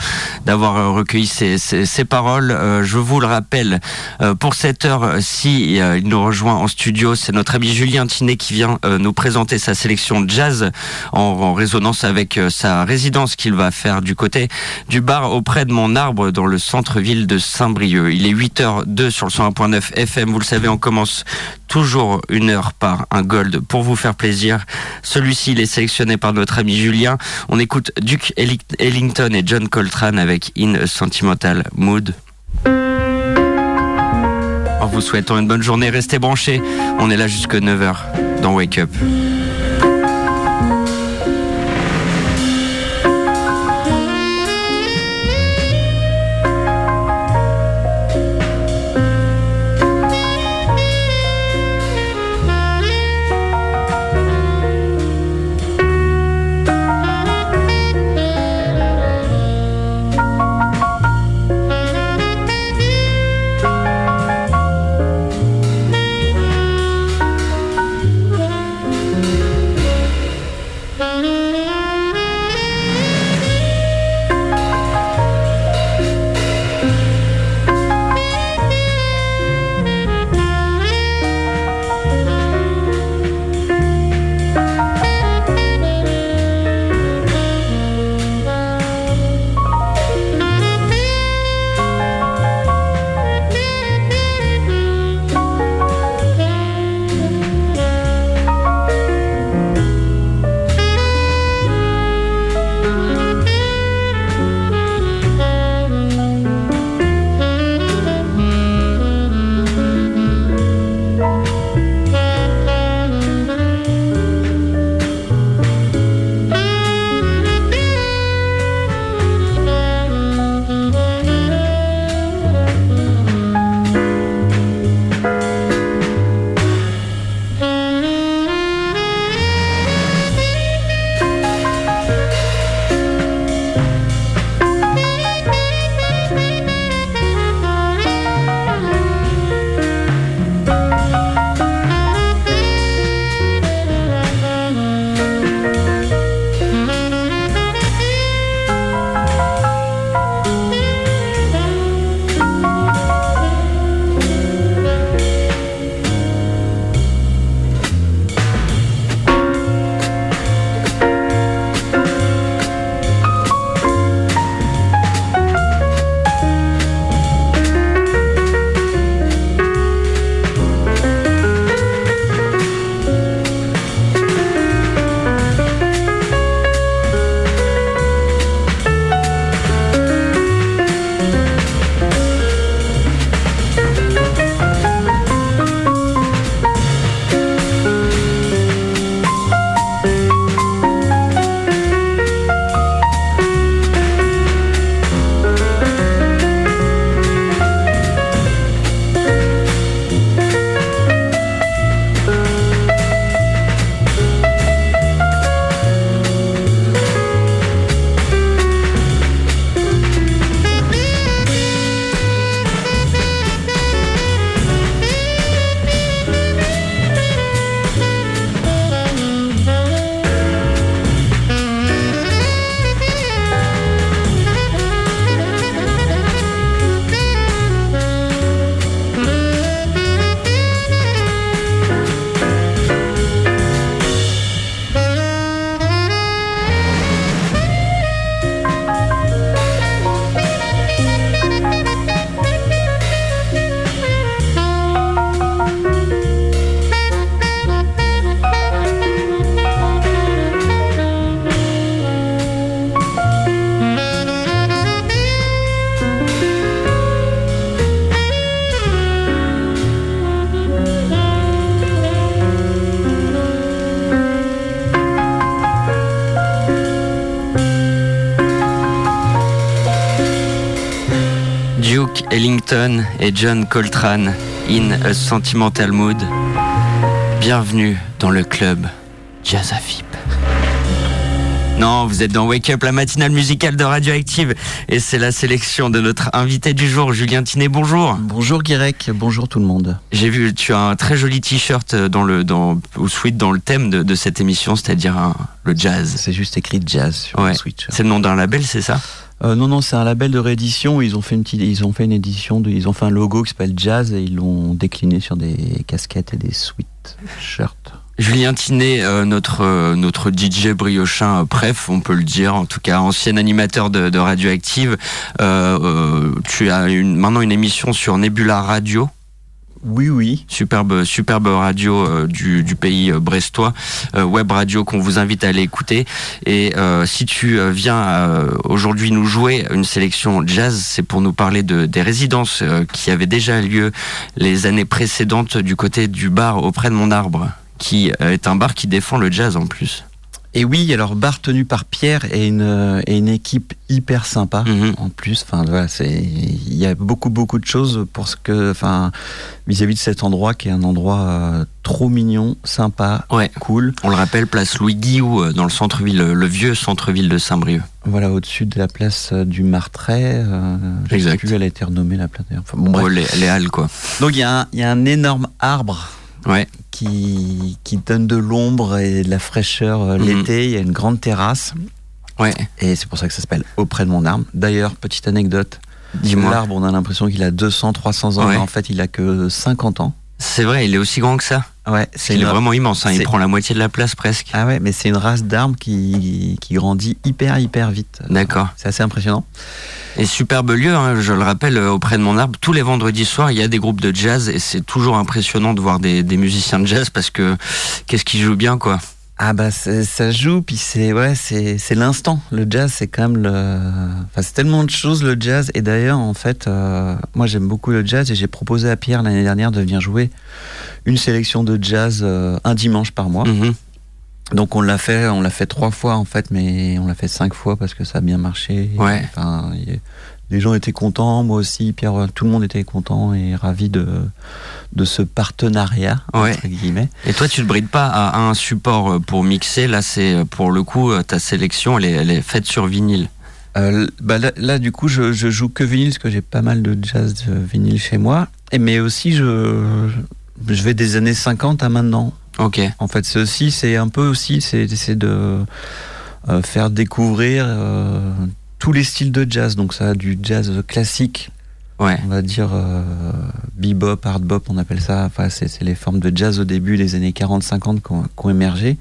d'avoir recueilli ses, ses- ses paroles. Euh, je vous le rappelle, euh, pour cette heure, si euh, il nous rejoint en studio, c'est notre ami Julien Tinet qui vient euh, nous présenter sa sélection jazz en, résonance avec euh, sa résidence qu'il va faire du côté du bar auprès de mon arbre dans le centre-ville de Saint-Brieuc. Il est 8h02 sur le 101.9 FM. Vous le savez, on commence toujours une heure par un gold pour vous faire plaisir. Celui-ci, il est sélectionné par notre ami Julien. On écoute Duke Elli- Ellington et John Coltrane avec In Sentimental Mood. Vous souhaitant une bonne journée, restez branchés. On est là jusque 9h dans Wake Up. Et John Coltrane, In a Sentimental Mood. Bienvenue dans le club Jazz Afib. Non, vous êtes dans Wake Up, la matinale musicale de Radioactive. Et c'est la sélection de notre invité du jour, Julien Tinet. Bonjour. Bonjour Guirec, bonjour tout le monde. J'ai vu, tu as un très joli t-shirt dans le, dans, au suite dans le thème de, de cette émission, c'est-à-dire le jazz. C'est juste écrit jazz sur Ouais. le switch. C'est le nom d'un label, c'est ça? Euh, non, non, c'est un label de réédition. Ils ont fait une petite, ils ont fait une édition, de, ils ont fait un logo qui s'appelle Jazz et ils l'ont décliné sur des casquettes et des sweatshirts. Julien Tinet, euh, notre, euh, notre DJ briochin, euh, bref, on peut le dire, en tout cas ancien animateur de, de Radioactive. Euh, tu as une, maintenant une émission sur Nebula Radio. Oui, oui. Superbe, superbe radio euh, du, pays euh, brestois, euh, web radio qu'on vous invite à aller écouter. Et si tu viens aujourd'hui nous jouer une sélection jazz, c'est pour nous parler de, des résidences qui avaient déjà lieu les années précédentes du côté du bar auprès de mon arbre, qui est un bar qui défend le jazz en plus. Et oui, alors bar tenu par Pierre et une, euh, et une équipe hyper sympa Mhm. en plus. Enfin voilà, c'est il y a beaucoup beaucoup de choses pour ce que, enfin vis-à-vis de cet endroit qui est un endroit euh, trop mignon, sympa, Ouais. cool. On le rappelle, place Louis Guillou, euh, dans le centre-ville, le vieux centre-ville de Saint-Brieuc. Voilà, au-dessus de la place du Martret. Euh, Exact. plus, elle a été renommée la place. Enfin, bon, bref. Les, les halles, quoi. Donc y, il y a un énorme arbre Ouais. qui, qui donne de l'ombre et de la fraîcheur euh, Mhm. l'été. Il y a une grande terrasse Ouais. et c'est pour ça que ça s'appelle Auprès de mon arbre. D'ailleurs, petite anecdote. Dis-moi. L'arbre, on a l'impression qu'il a 200, 300 ans, Ouais. mais en fait, il a que 50 ans. C'est vrai, il est aussi grand que ça. Ouais, C'est il est vraiment immense, hein, il prend la moitié de la place presque. Ah ouais, mais c'est une race d'arbre qui, qui grandit hyper, hyper vite. D'accord. C'est assez impressionnant. Et superbe lieu, hein, je le rappelle, euh, auprès de mon arbre, tous les vendredis soirs, il y a des groupes de jazz et c'est toujours impressionnant de voir des, des musiciens de jazz parce que qu'est-ce qu'ils jouent bien, quoi. Ah bah ça joue puis c'est ouais c'est c'est l'instant le jazz c'est quand même le enfin c'est tellement de choses le jazz et d'ailleurs en fait euh, moi j'aime beaucoup le jazz et j'ai proposé à Pierre l'année dernière de venir jouer une sélection de jazz euh, un dimanche par mois Mhm. donc on l'a fait on l'a fait trois fois en fait mais on l'a fait cinq fois parce que ça a bien marché Ouais. enfin les gens étaient contents moi aussi Pierre euh, tout le monde était content et ravi de de ce partenariat Ouais. entre guillemets Et toi, tu te brides pas à un support pour mixer. Là, c'est euh, pour le coup, ta sélection, elle est, elle est faite sur vinyle. Euh, bah là, là, du coup, je, je joue que vinyle parce que j'ai pas mal de jazz euh, vinyle chez moi. Et, mais aussi, je, je vais des années 50 à maintenant. Ok. En fait, c'est aussi, c'est un peu aussi, c'est de euh, faire découvrir euh, tous les styles de jazz. Donc, ça a du jazz classique, Ouais. on va dire euh, bebop, hard bop, on appelle ça. Enfin, c'est les formes de jazz au début des années 40-50 qui ont, émergé.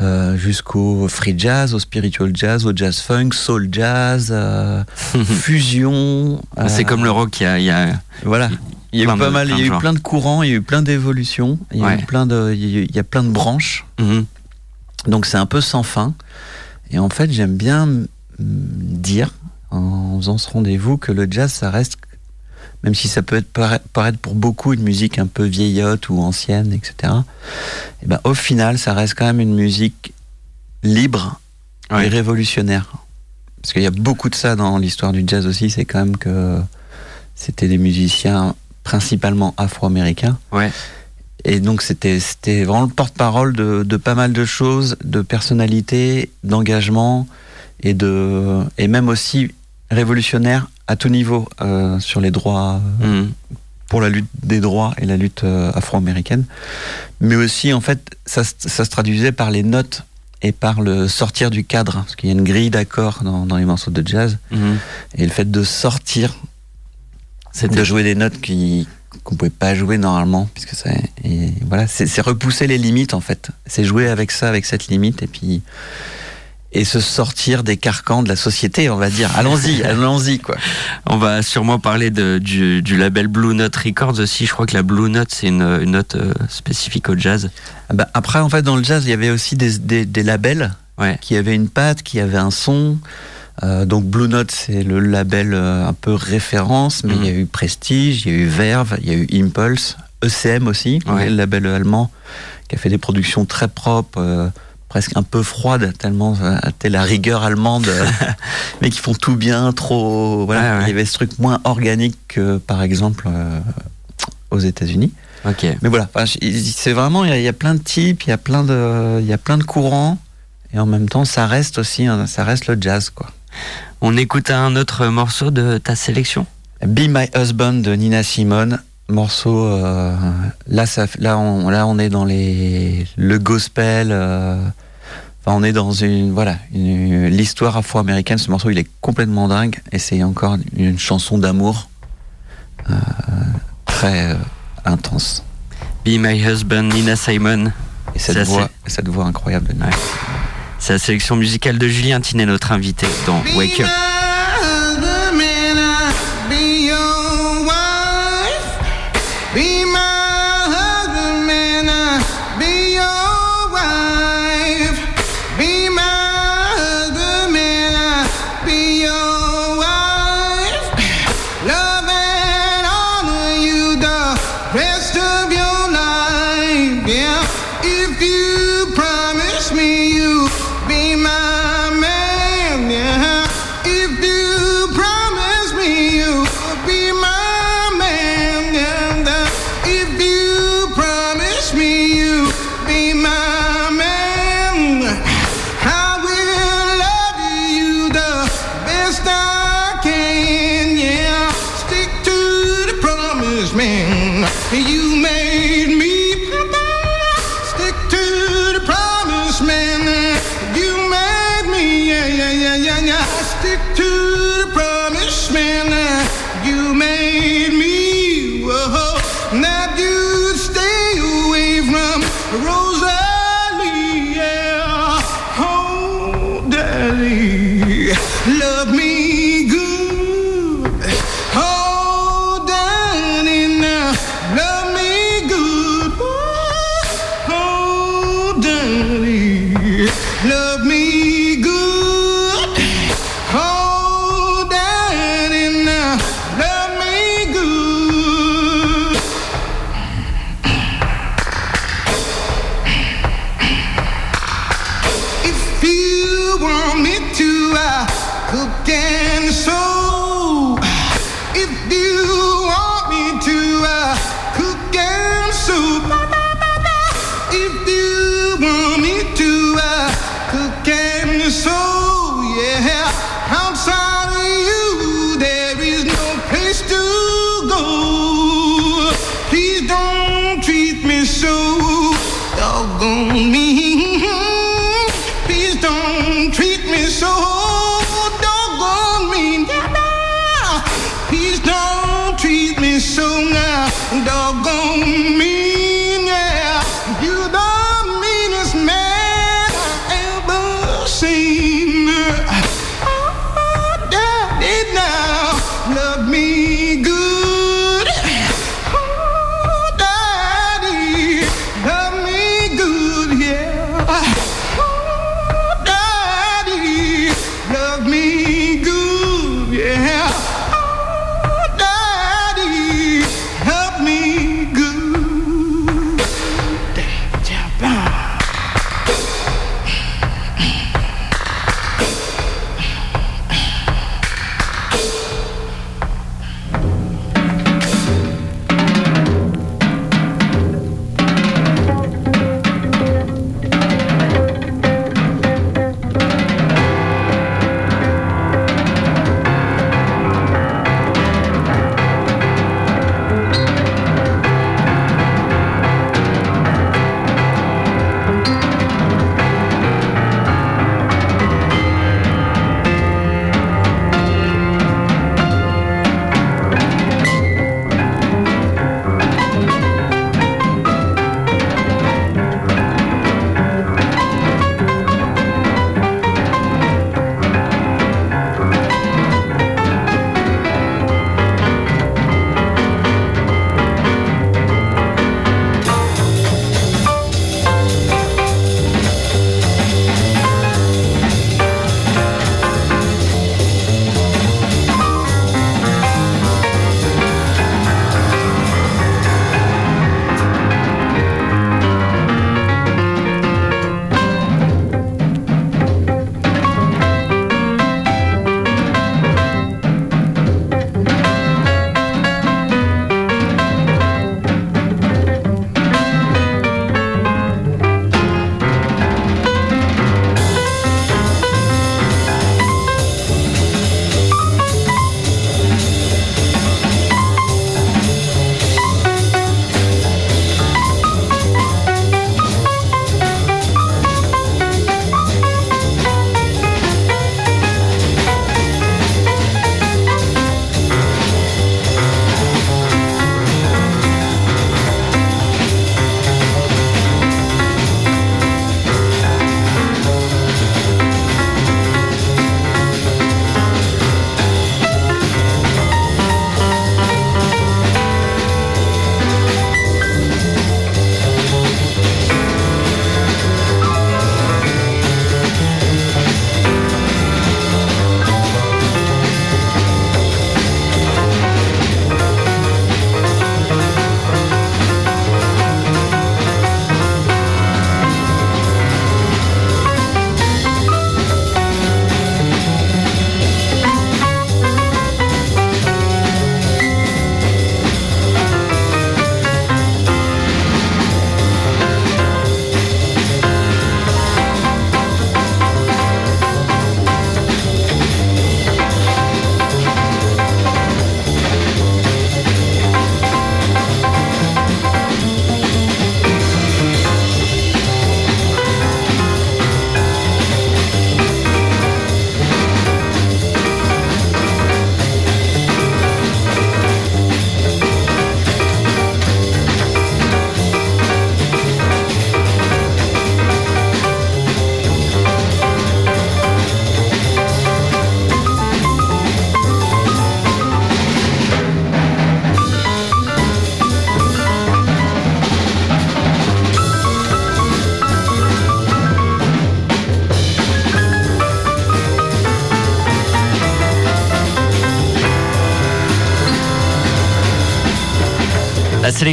euh, jusqu'au free jazz, au spiritual jazz, au jazz funk, soul jazz, euh, fusion. C'est comme le rock, il y a, il y a- Voilà. Il y a eu pas de- mal, il plein y de a eu genres. plein de courants, il y a eu plein d'évolutions, il y a Ouais. eu plein de, il y a eu- il y a plein de branches. Mhm. Donc c'est un peu sans fin. Et en fait, j'aime bien dire, en faisant ce rendez-vous, que le jazz, ça reste, même si ça peut être paraître pour beaucoup une musique un peu vieillotte ou ancienne, etc. Et ben, au final, ça reste quand même une musique libre Ouais. et révolutionnaire. Parce qu'il y a beaucoup de ça dans l'histoire du jazz aussi, c'est quand même que c'était des musiciens principalement afro-américains. Ouais. Et donc c'était c'était vraiment le porte-parole de, de pas mal de choses, de personnalité, d'engagement et de et même aussi révolutionnaire à tout niveau euh, sur les droits Mhm. pour la lutte des droits et la lutte euh, afro-américaine. Mais aussi en fait ça, se- ça se traduisait par les notes et par le sortir du cadre parce qu'il y a une grille d'accords dans, dans les morceaux de jazz Mhm. et le fait de sortir C'était- de jouer des notes qui qu'on pouvait pas jouer normalement puisque ça et voilà c'est c'est repousser les limites en fait c'est jouer avec ça avec cette limite et puis et se sortir des carcans de la société on va dire allons-y allons-y quoi On va sûrement parler de, du, du label Blue Note Records aussi. Je crois que la Blue Note, c'est une, une note euh, spécifique au jazz. Ah bah, après en fait dans le jazz il y avait aussi des, des, des labels Ouais. qui avaient une patte qui avaient un son Euh, donc Blue Note c'est le label euh, un peu référence mais Mhm. il y a eu Prestige il y a eu Verve il y a eu Impulse ECM aussi Ouais. le label allemand qui a fait des productions très propres, euh, presque un peu froides, tellement telle la rigueur allemande, mais qui font tout bien, trop. Voilà, Ouais, ouais. il y avait ce truc moins organique que par exemple euh, aux États-Unis. Mais voilà, c'est vraiment, il y, y a plein de types, il y a plein de, il y a plein de courants, et en même temps, ça reste aussi, ça reste le jazz, quoi. On écoute un autre morceau de ta sélection Be My Husband de Nina Simone, morceau. euh, là, ça, là, on, là, on est dans les, le gospel. euh, enfin, on est dans une, voilà, l'histoire afro-américaine. Ce morceau, il est complètement dingue, et c'est encore une chanson d'amour euh, très intense. Be My Husband, Nina Simon. Et cette voix, cette voix incroyable. de Nina. C'est la sélection musicale de Julien Tinet, notre invité dans Wake Up.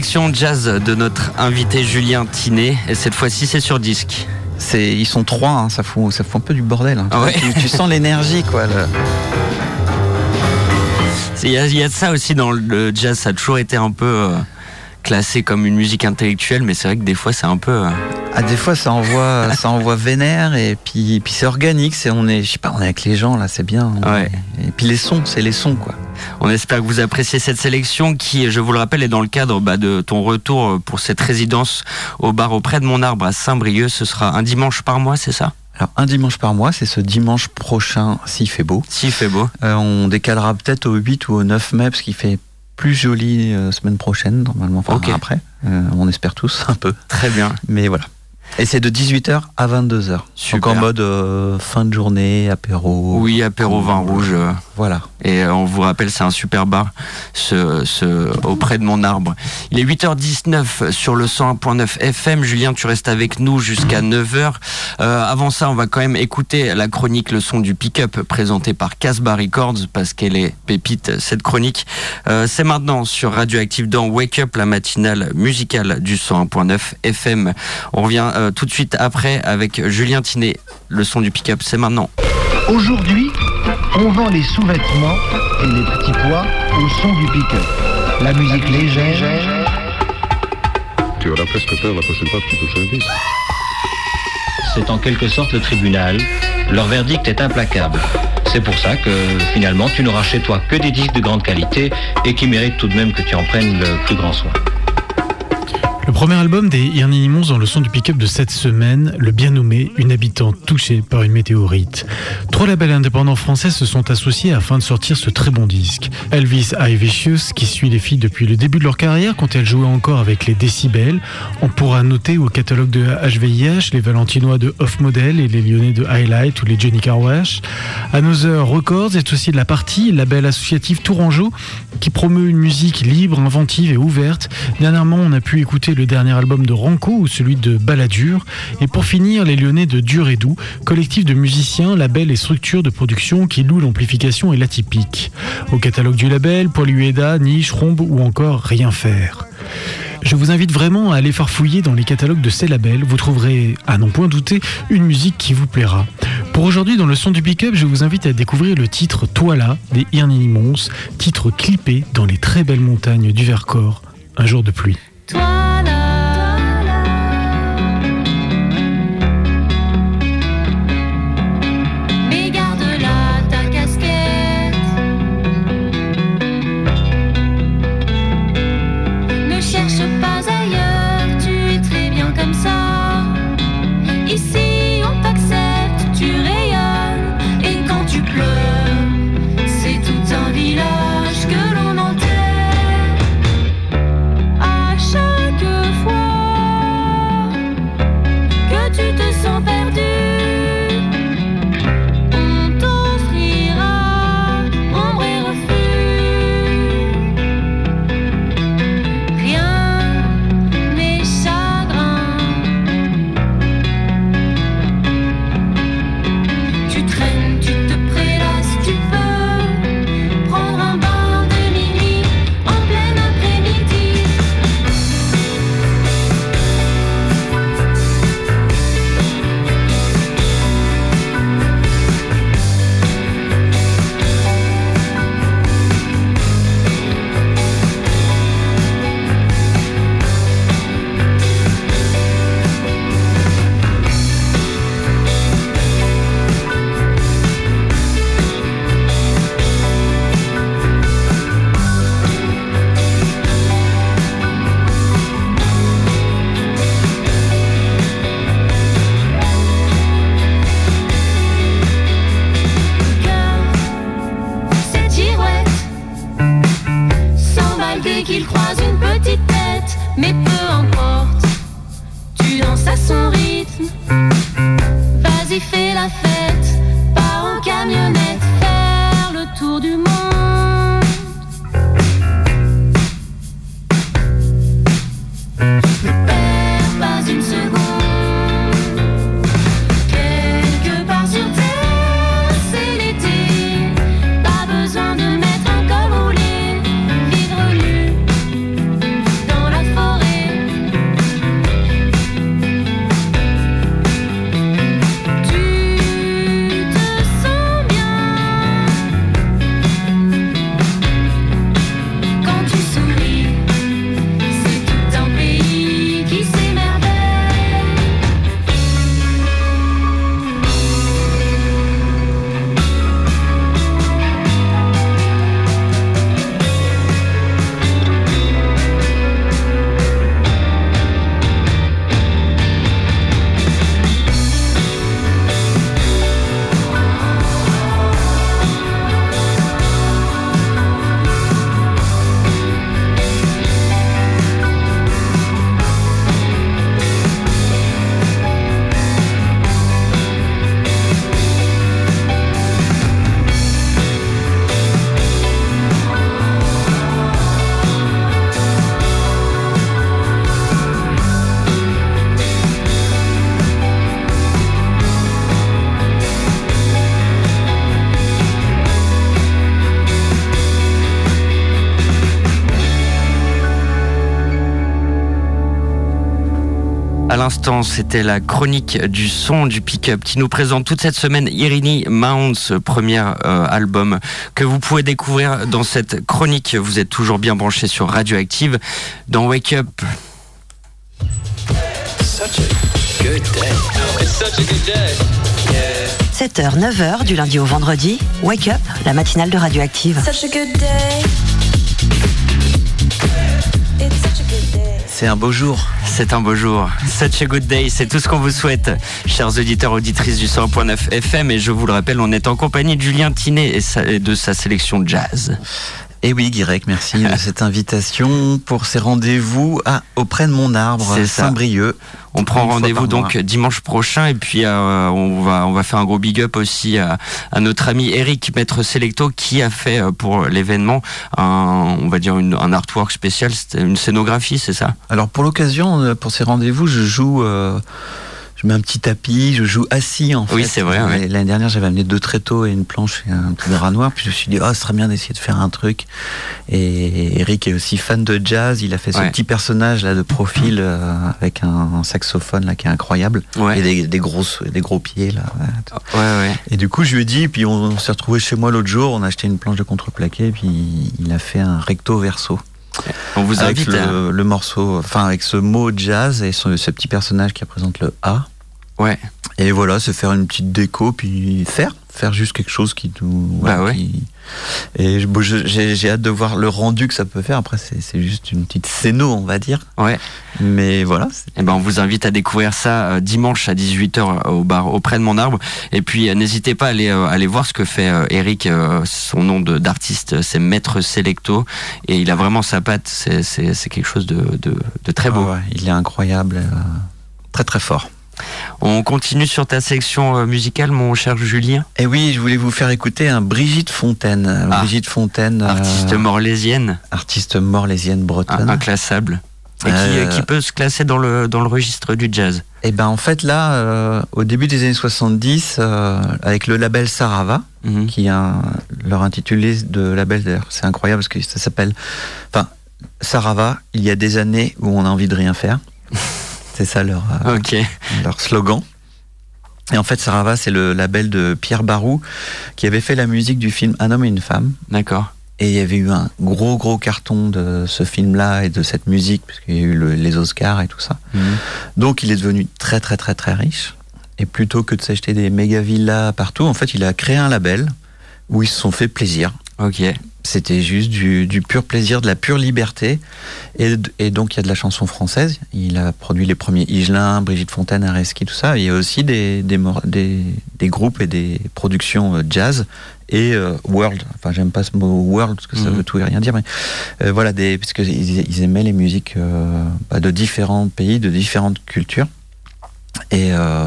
Sélection jazz de notre invité Julien Tinet, et cette fois-ci c'est sur disque. C'est, ils sont trois, hein, ça, fout, ça fout un peu du bordel. hein. Tu Ah ouais. tu, tu sens l'énergie, quoi. le- Il y, a- il y a de ça aussi dans le jazz, ça a toujours été un peu euh, classé comme une musique intellectuelle, mais c'est vrai que des fois c'est un peu... euh, Ah, des fois, ça envoie, ça envoie vénère, et puis, puis c'est organique. C'est, on est, je sais pas, on est avec les gens là, c'est bien. On Ouais. est- Et puis les sons, c'est les sons, quoi. On espère que vous appréciez cette sélection qui, je vous le rappelle, est dans le cadre bah, de ton retour pour cette résidence au bar auprès de mon arbre à Saint-Brieuc. Ce sera un dimanche par mois, c'est ça? Alors, un dimanche par mois, c'est ce dimanche prochain, s'il fait beau. S'il fait beau. Euh, on décalera peut-être au 8 ou au 9 mai, parce qu'il fait plus joli euh, semaine prochaine, normalement, enfin après. Euh, on espère tous un peu. Très bien. Mais voilà. Et c'est de 18h à 22h. Donc en mode euh, fin de journée, apéro. Oui, apéro vin rouge. euh, Voilà. Et euh, on vous rappelle, c'est un super bar ce, ce, auprès de mon arbre. Il est 8h19 sur le 101.9 FM. Julien, tu restes avec nous jusqu'à 9h. Euh, avant ça, on va quand même écouter la chronique Le son du pick-up présentée par Casbah Records parce qu'elle est pépite, cette chronique. C'est maintenant sur Radioactive dans Wake Up, la matinale musicale du 101.9 FM. On revient euh, tout de suite après avec Julien Tinet. Le son du pick-up, c'est maintenant. Aujourd'hui, on vend les sous-vêtements et les petits pois au son du pick-up. La musique légère. Tu auras presque peur la prochaine fois que tu touches un disque. C'est en quelque sorte le tribunal. Leur verdict est implacable. C'est pour ça que finalement tu n'auras chez toi que des disques de grande qualité et qui méritent tout de même que tu en prennes le plus grand soin. Le premier album des Irninimons dans le son du pick-up de cette semaine, le bien nommé Une habitante touchée par une météorite. Trois labels indépendants français se sont associés afin de sortir ce très bon disque. Elvis I qui suit les filles depuis le début de leur carrière quand elles jouaient encore avec les décibels. On pourra noter au catalogue de HVIH les Valentinois de Off Model et les Lyonnais de Highlight ou les Johnny Carwash. Another Records est aussi de la partie, label associatif tourangeau qui promeut une musique libre, inventive et ouverte. Dernièrement, on a pu écouter le dernier album de Ranco ou celui de Balladur. Et pour finir, les Lyonnais de Dur et Doux, collectif de musiciens, label et structure de production qui loue l'amplification et l'atypique. Au catalogue du label, Polyueda, Niche, Rombe ou encore Rien faire. Je vous invite vraiment à aller farfouiller dans les catalogues de ces labels. Vous trouverez, à n'en point douter, une musique qui vous plaira. Pour aujourd'hui, dans le son du pick-up, je vous invite à découvrir le titre Toi là des Irninimons, titre clippé dans les très belles montagnes du Vercors, un jour de pluie. Toi là, l'instant, c'était la chronique du son du pick-up qui nous présente toute cette semaine Irini Mounts, premier euh, album que vous pouvez découvrir dans cette chronique. Vous êtes toujours bien branchés sur Radioactive dans Wake Up. Such a good day. It's such a good day. Yeah. 7h, 9h du lundi au vendredi, Wake Up, la matinale de Radioactive. Such a good day. It's such a good day. C'est un beau jour. C'est un beau jour. Such a good day. C'est tout ce qu'on vous souhaite, chers auditeurs, auditrices du 100.9 FM. Et je vous le rappelle, on est en compagnie de Julien Tinet et, de sa sélection jazz. Et oui, Guirec, merci de cette invitation pour ces rendez-vous à auprès de mon arbre. Saint-Brieuc. On prend rendez-vous donc mois. dimanche prochain et puis euh, on va on va faire un gros big up aussi à, à notre ami Eric Maître Selecto qui a fait euh, pour l'événement un on va dire une- un artwork spécial, une scénographie, c'est ça? Alors pour l'occasion, euh, pour ces rendez-vous, je joue. euh, je mets un petit tapis, je joue assis en fait. Oui, c'est vrai, ouais. L'année dernière, j'avais amené deux tréteaux et une planche et un petit drap noir. Puis je me suis dit, oh, ce serait bien d'essayer de faire un truc. Et Eric est aussi fan de jazz. Il a fait ce petit personnage là de profil euh, avec un, saxophone là qui est incroyable Ouais. et des, des grosses, des gros pieds là. Et du coup, je lui ai dit, puis on, on s'est retrouvé chez moi l'autre jour, on a acheté une planche de contreplaqué, puis il a fait un recto verso. On vous avec invite le, à- le morceau, enfin avec ce mot jazz et ce, ce petit personnage qui représente le A. Ouais. Et voilà, c'est faire une petite déco, puis faire, faire juste quelque chose qui nous. voilà, Bah ouais. qui- Et bon, j'ai hâte de voir le rendu que ça peut faire. Après, c'est juste une petite scéno, on va dire. Ouais. Mais voilà. c'est- Eh ben, on vous invite à découvrir ça euh, dimanche à 18h au bar auprès de mon arbre. Et puis, euh, n'hésitez pas à aller, euh, aller voir ce que fait euh, Eric. euh, son nom de- d'artiste, euh, c'est Maître Selecto. Et il a vraiment sa patte. C'est- quelque chose de, de, de très beau. Ah ouais, il est incroyable, euh, très très fort. On continue sur ta sélection euh, musicale, mon cher Julien. Et oui, je voulais vous faire écouter un Brigitte Fontaine. Ah. Brigitte Fontaine. euh, Artiste morlaisienne, artiste morlaisienne bretonne. inclassable. Et qui, Euh, qui peut se classer dans le, dans le registre du jazz. Et ben en fait là, euh, au début des années 70, euh, avec le label Sarava, Mhm. qui un, leur intitulé de label d'ailleurs, c'est incroyable parce que ça s'appelle, enfin Sarava, il y a des années où on a envie de rien faire. c'est ça leur euh, leur slogan. Et en fait, Sarava, c'est le label de Pierre Barou qui avait fait la musique du film Un homme et une femme. D'accord. Et il y avait eu un gros gros carton de ce film-là et de cette musique, parce qu'il y a eu le- les Oscars et tout ça. Mhm. Donc il est devenu très très très très riche. Et plutôt que de s'acheter des méga villas partout, en fait, il a créé un label où ils se sont fait plaisir. Ok. C'était juste du, du pur plaisir, de la pure liberté. Et, donc il y a de la chanson française. Il a produit les premiers Higelin, Brigitte Fontaine, Areski, tout ça. Il y a aussi des, des, mor- des, des groupes et des productions euh, jazz et euh, world. Enfin, j'aime pas ce mot world parce que ça Mhm. veut tout et rien dire, mais euh, voilà, des, parce qu'ils ils aimaient les musiques euh, bah, de différents pays, de différentes cultures. Et, euh,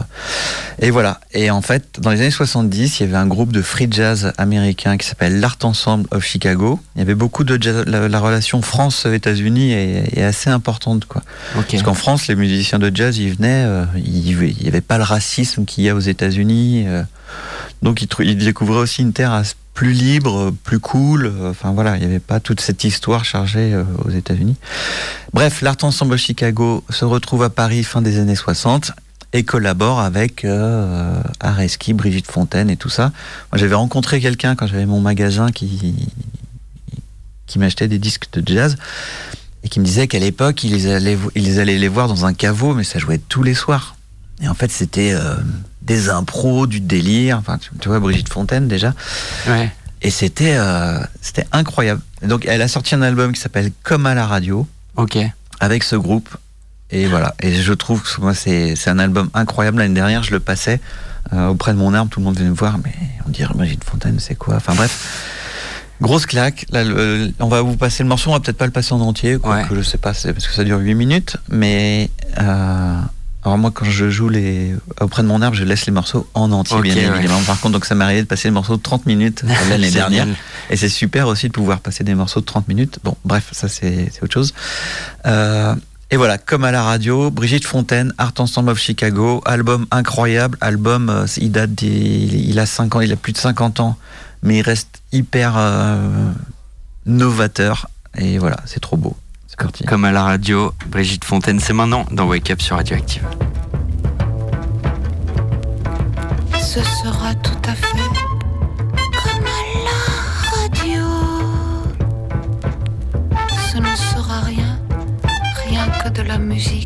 et voilà. Et en fait, dans les années 70, il y avait un groupe de free jazz américain qui s'appelle l'Art Ensemble of Chicago. Il y avait beaucoup de jazz. La, la relation France-États-Unis est, est assez importante, quoi. Parce qu'en France, les musiciens de jazz, ils venaient, euh, il n'y avait pas le racisme qu'il y a aux États-Unis. euh, donc, ils, ils découvraient aussi une terre plus libre, plus cool. Enfin, voilà, il n'y avait pas toute cette histoire chargée aux États-Unis. Bref, l'Art Ensemble Chicago se retrouve à Paris fin des années 60 et collabore avec euh, Areski, Brigitte Fontaine et tout ça. Moi, j'avais rencontré quelqu'un quand j'avais mon magasin qui, qui m'achetait des disques de jazz et qui me disait qu'à l'époque, ils les allaient, ils allaient les voir dans un caveau, mais ça jouait tous les soirs. Et en fait, c'était euh, des impros, du délire. Enfin, tu, vois, Brigitte Fontaine déjà. Ouais. Et c'était euh, c'était incroyable. Donc, elle a sorti un album qui s'appelle Comme à la radio Ok. avec ce groupe. Et voilà. Et je trouve que moi, c'est un album incroyable. L'année dernière, je le passais euh, auprès de mon arbre. Tout le monde venait me voir. Mais on dirait Brigitte Fontaine, c'est quoi? Enfin bref. Grosse claque. Là, le- on va vous passer le morceau. On va peut-être pas le passer en entier. Quoi, Ouais. que je sais pas, c'est parce que ça dure 8 minutes. Mais euh, alors moi, quand je joue les auprès de mon arbre, je laisse les morceaux en entier, bien ouais. évidemment. Par contre, donc ça m'est arrivé de passer le morceau de 30 minutes l'année dernière. Et c'est super aussi de pouvoir passer des morceaux de 30 minutes. Bon, bref, ça c'est c'est autre chose. Euh, et voilà, comme à la radio, Brigitte Fontaine, Art Ensemble of Chicago, album incroyable, album, euh, il date des, il a 5 ans, il a plus de 50 ans, mais il reste hyper euh, novateur. Et voilà, c'est trop beau. C'est parti. Comme à la radio, Brigitte Fontaine, c'est maintenant dans Wake Up sur Radioactive. Ce sera tout à fait. musique.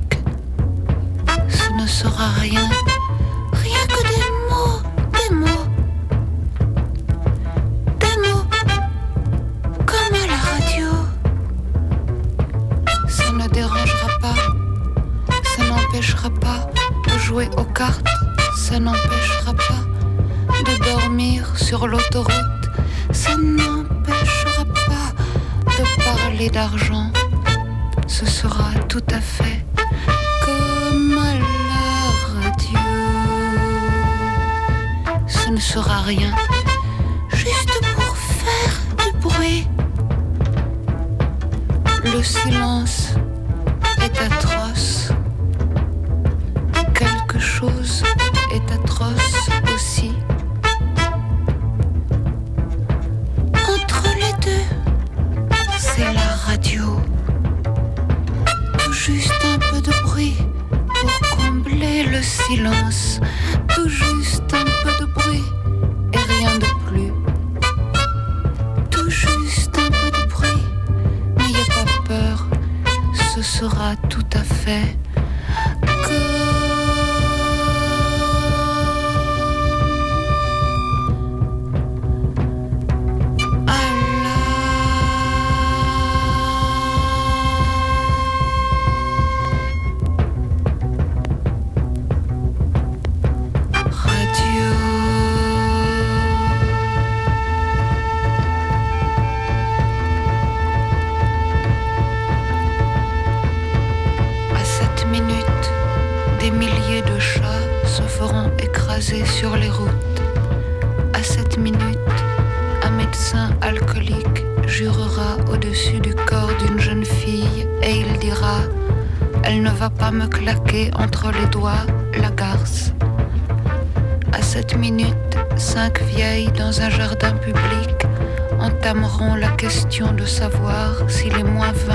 de savoir s'il est moins 20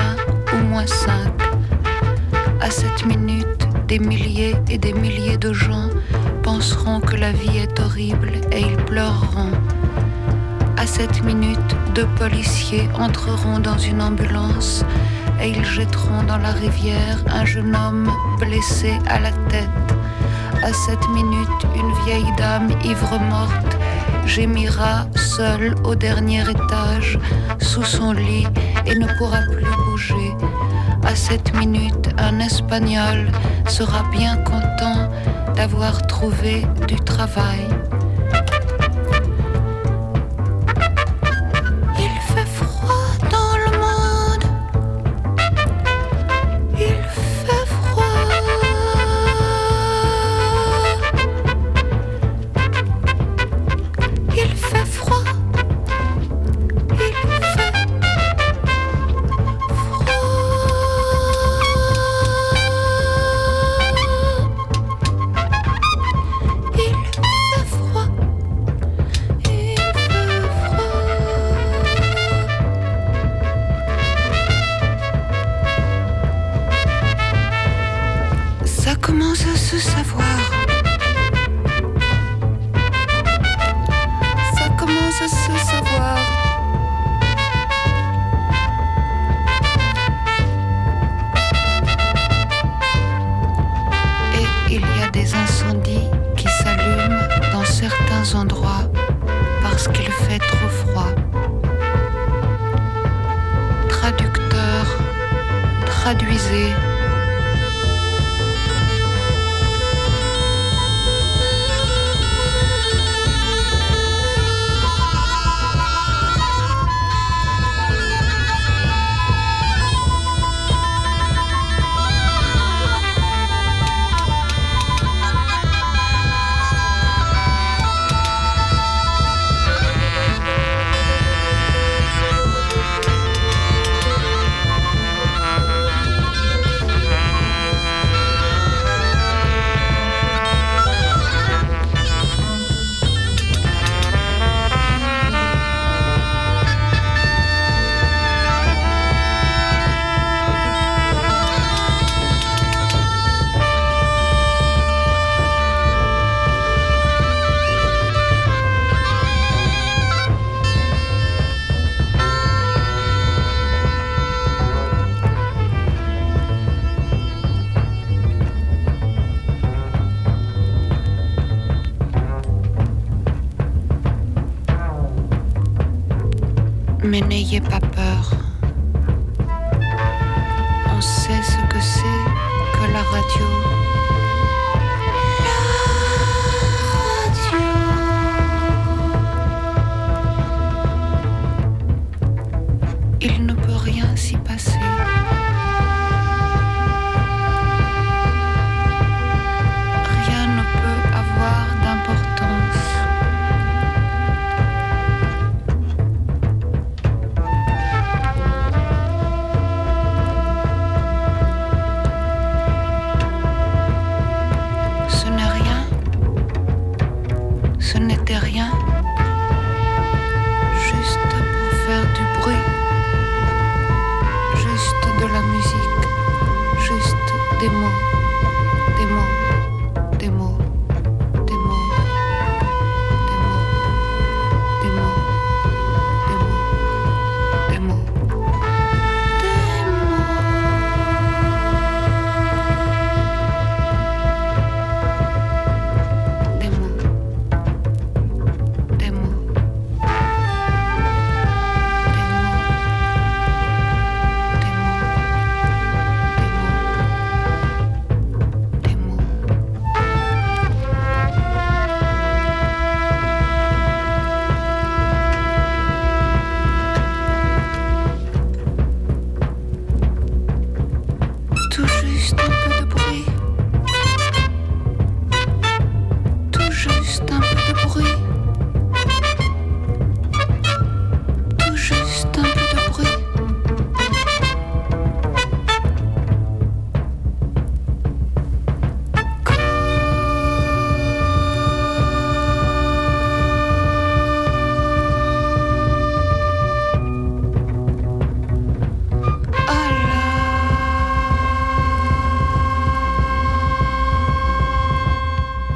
ou moins 5. À cette minute, des milliers et des milliers de gens penseront que la vie est horrible et ils pleureront. À cette minute, deux policiers entreront dans une ambulance et ils jetteront dans la rivière un jeune homme blessé à la tête. À cette minute, une vieille dame ivre-morte gémira seule au dernier étage sous son lit et ne pourra plus bouger. À cette minute, un Espagnol sera bien content d'avoir trouvé du travail.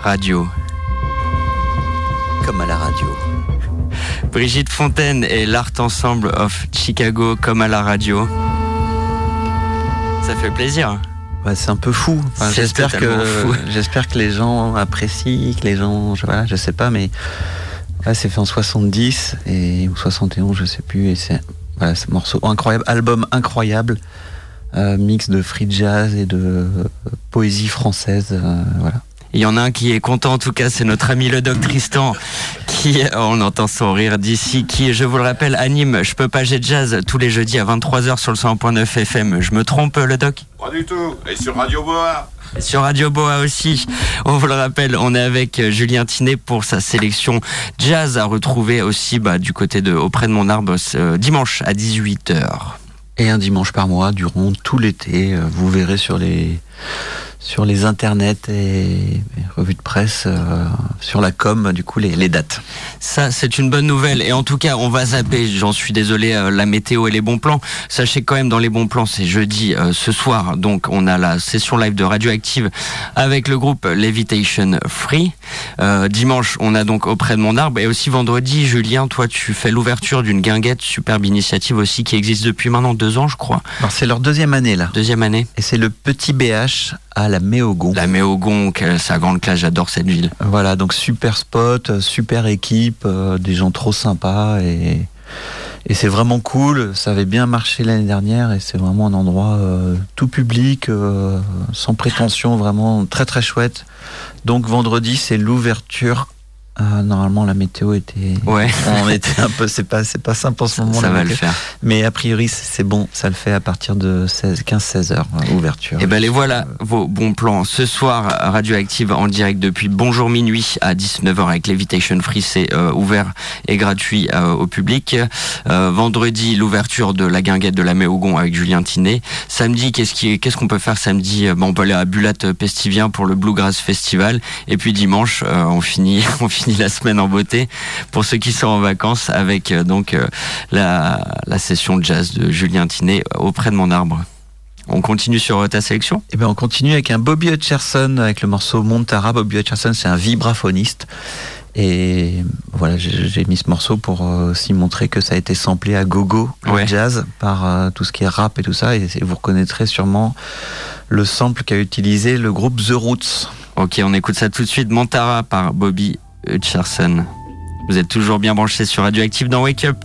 Radio. Comme à la radio. Brigitte Fontaine et l'Art Ensemble of Chicago comme à la radio. Ça fait plaisir. C'est un peu fou. Enfin, j'espère que fou. j'espère que les gens apprécient, que les gens, je, voilà, je sais pas, mais c'est fait en 70 et ou 71, je sais plus, et c'est voilà, ce morceau incroyable, album incroyable, euh, mix de free jazz et de euh, poésie française, euh, voilà. Il y en a un qui est content, en tout cas, c'est notre ami le Doc Tristan, qui, on entend son rire d'ici, qui, je vous le rappelle, anime Je peux pas j'ai jazz tous les jeudis à 23h sur le 100.9 FM. Je me trompe, le Doc? Pas du tout. Et sur Radio Boa. Sur Radio Boa aussi, on vous le rappelle, on est avec euh, Julien Tinet pour sa sélection jazz à retrouver aussi bah, du côté de Auprès de mon arbre ce dimanche à 18h. Et un dimanche par mois durant tout l'été, euh, vous verrez sur les sur les internets et, revues de presse, euh, sur la com, du coup les, les dates. Ça, c'est une bonne nouvelle. Et en tout cas, on va zapper, j'en suis désolé, euh, la météo et les bons plans. Sachez quand même, dans les bons plans, c'est jeudi euh, ce soir. Donc, on a la session live de Radioactive avec le groupe Levitation Free. Dimanche, on a donc Auprès de mon arbre. Et aussi vendredi, Julien, toi, tu fais l'ouverture d'une guinguette, superbe initiative aussi, qui existe depuis maintenant deux ans, je crois. Alors c'est leur deuxième année là. Deuxième année. Et c'est le petit BH à la Méogon. La Méogon, quelle- sa grande classe, j'adore cette ville. Voilà, donc super spot, super équipe, euh, des gens trop sympas et, et c'est vraiment cool. Ça avait bien marché l'année dernière et c'est vraiment un endroit euh, tout public, euh, sans prétention, vraiment très très chouette. Donc vendredi, c'est l'ouverture. Euh, normalement, la météo était. Ouais. On était un peu. C'est pas, c'est pas simple en ce moment. ça va le faire. Mais a priori, c'est bon. Ça le fait à partir de 15-16 heures, euh, ouverture. Et ben les voilà vos bons plans. Ce soir, Radioactive en direct depuis bonjour minuit à 19h avec Levitation Free, c'est euh, ouvert et gratuit euh, au public. Vendredi, l'ouverture de la guinguette de la Méogon avec Julien Tinet. Samedi, qu'est-ce qui, qu'est-ce qu'on peut faire samedi? Bon, On peut aller à Bulat Pestivien pour le Bluegrass Festival. Et puis dimanche, on finit, on finit la semaine en beauté pour ceux qui sont en vacances avec euh, donc euh, la, la session de jazz de Julien Tinet auprès de mon arbre. On continue sur euh, ta sélection? Eh ben, on continue avec un Bobby Hutcherson avec le morceau Montara. Bobby Hutcherson, c'est un vibraphoniste. Et voilà, j'ai mis ce morceau pour aussi montrer que ça a été samplé à gogo, le Ouais. jazz, par tout ce qui est rap et tout ça. Et, et vous reconnaîtrez sûrement le sample qu'a utilisé le groupe The Roots. Ok, on écoute ça tout de suite. Montara par Bobby Hutcherson. Vous êtes toujours bien branchés sur Radioactive dans Wake Up.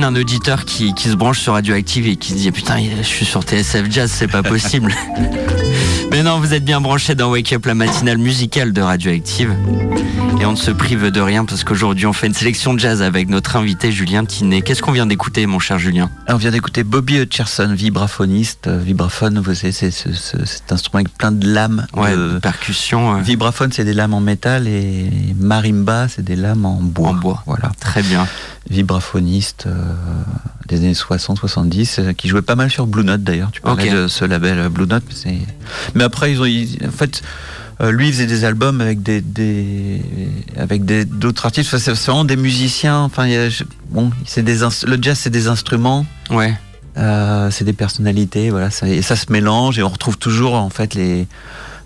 J'imagine un auditeur qui, qui se branche sur Radioactive et qui se dit putain, je suis sur TSF Jazz, c'est pas possible. Mais non, vous êtes bien branché dans Wake Up, la matinale musicale de Radioactive. Et on ne se prive de rien parce qu'aujourd'hui on fait une sélection de jazz avec notre invité Julien Tinet. Qu'est-ce qu'on vient d'écouter, mon cher Julien? On vient d'écouter Bobby Hutcherson, vibraphoniste. Euh, vibraphone, vous savez, c'est ce- ce- cet instrument avec plein de lames. Ouais, de- de percussion. euh. Vibraphone, c'est des lames en métal et marimba, c'est des lames en bois. En bois. Voilà. Très bien. Vibraphoniste euh, des années 60-70, euh, qui jouait pas mal sur Blue Note d'ailleurs. Tu parlais de ce label euh, Blue Note. Mais, après, ils ont, ils- en fait, lui, il faisait des albums avec des, des avec des d'autres artistes. Enfin, c'est vraiment des musiciens. Enfin, il y a- je- bon, c'est des le jazz, c'est des instruments. Ouais. Euh, c'est des personnalités, voilà, ça, et ça se mélange et on retrouve toujours en fait les.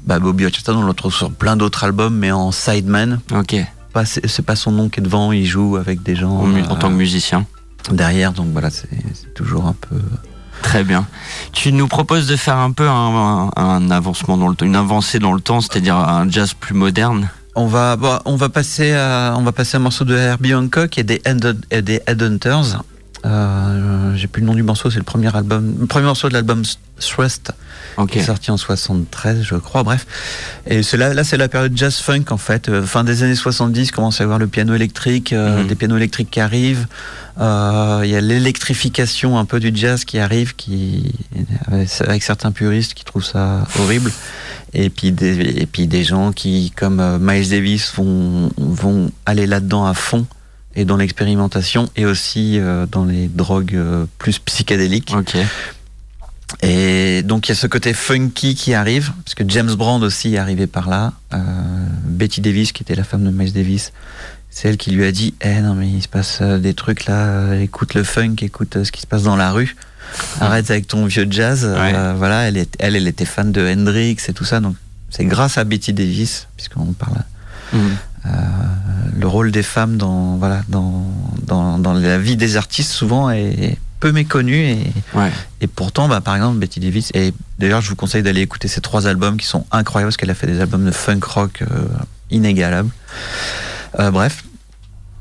Bah, Bobby Hutcherson, on le retrouve sur plein d'autres albums, mais en sideman. Ok. Pas, c'est pas son nom qui est devant, il joue avec des gens. En, euh, en tant que musicien. Derrière, donc voilà, c'est c'est toujours un peu. Très bien. Tu nous proposes de faire un peu un, un- un avancement dans le temps, une avancée dans le temps, c'est-à-dire un jazz plus moderne. On va, bon, on va passer à, on va passer à un morceau de Herbie Hancock et des, Head- et des Headhunters. Euh, J'ai plus le nom du morceau, c'est le premier album, le premier morceau de l'album Thrust, qui est sorti en 73, je crois. Bref, et c'est là, là c'est la période jazz funk en fait. Euh, fin des années 70, commence à y avoir le piano électrique, euh, Mhm. des pianos électriques qui arrivent. Il y a l'électrification un peu du jazz qui arrive, qui avec, certains puristes qui trouvent ça horrible. Et puis des, et puis des gens qui, comme Miles Davis, vont, vont aller là-dedans à fond et dans l'expérimentation et aussi euh, dans les drogues euh, plus psychédéliques. Et donc il y a ce côté funky qui arrive, parce que James Brand aussi est arrivé par là. Euh, Betty Davis, qui était la femme de Miles Davis, c'est elle qui lui a dit Eh non, mais il se passe des trucs là, écoute le funk, écoute ce qui se passe dans la rue. Arrête avec ton vieux jazz. Euh, voilà, elle, est, elle, elle était fan de Hendrix et tout ça. Donc c'est grâce à Betty Davis, puisqu'on parle le rôle des femmes dans voilà dans, dans, dans la vie des artistes souvent est peu méconnu et, et pourtant bah, par exemple Betty Davis et d'ailleurs je vous conseille d'aller écouter ces trois albums qui sont incroyables parce qu'elle a fait des albums de funk rock euh, inégalables. Euh, bref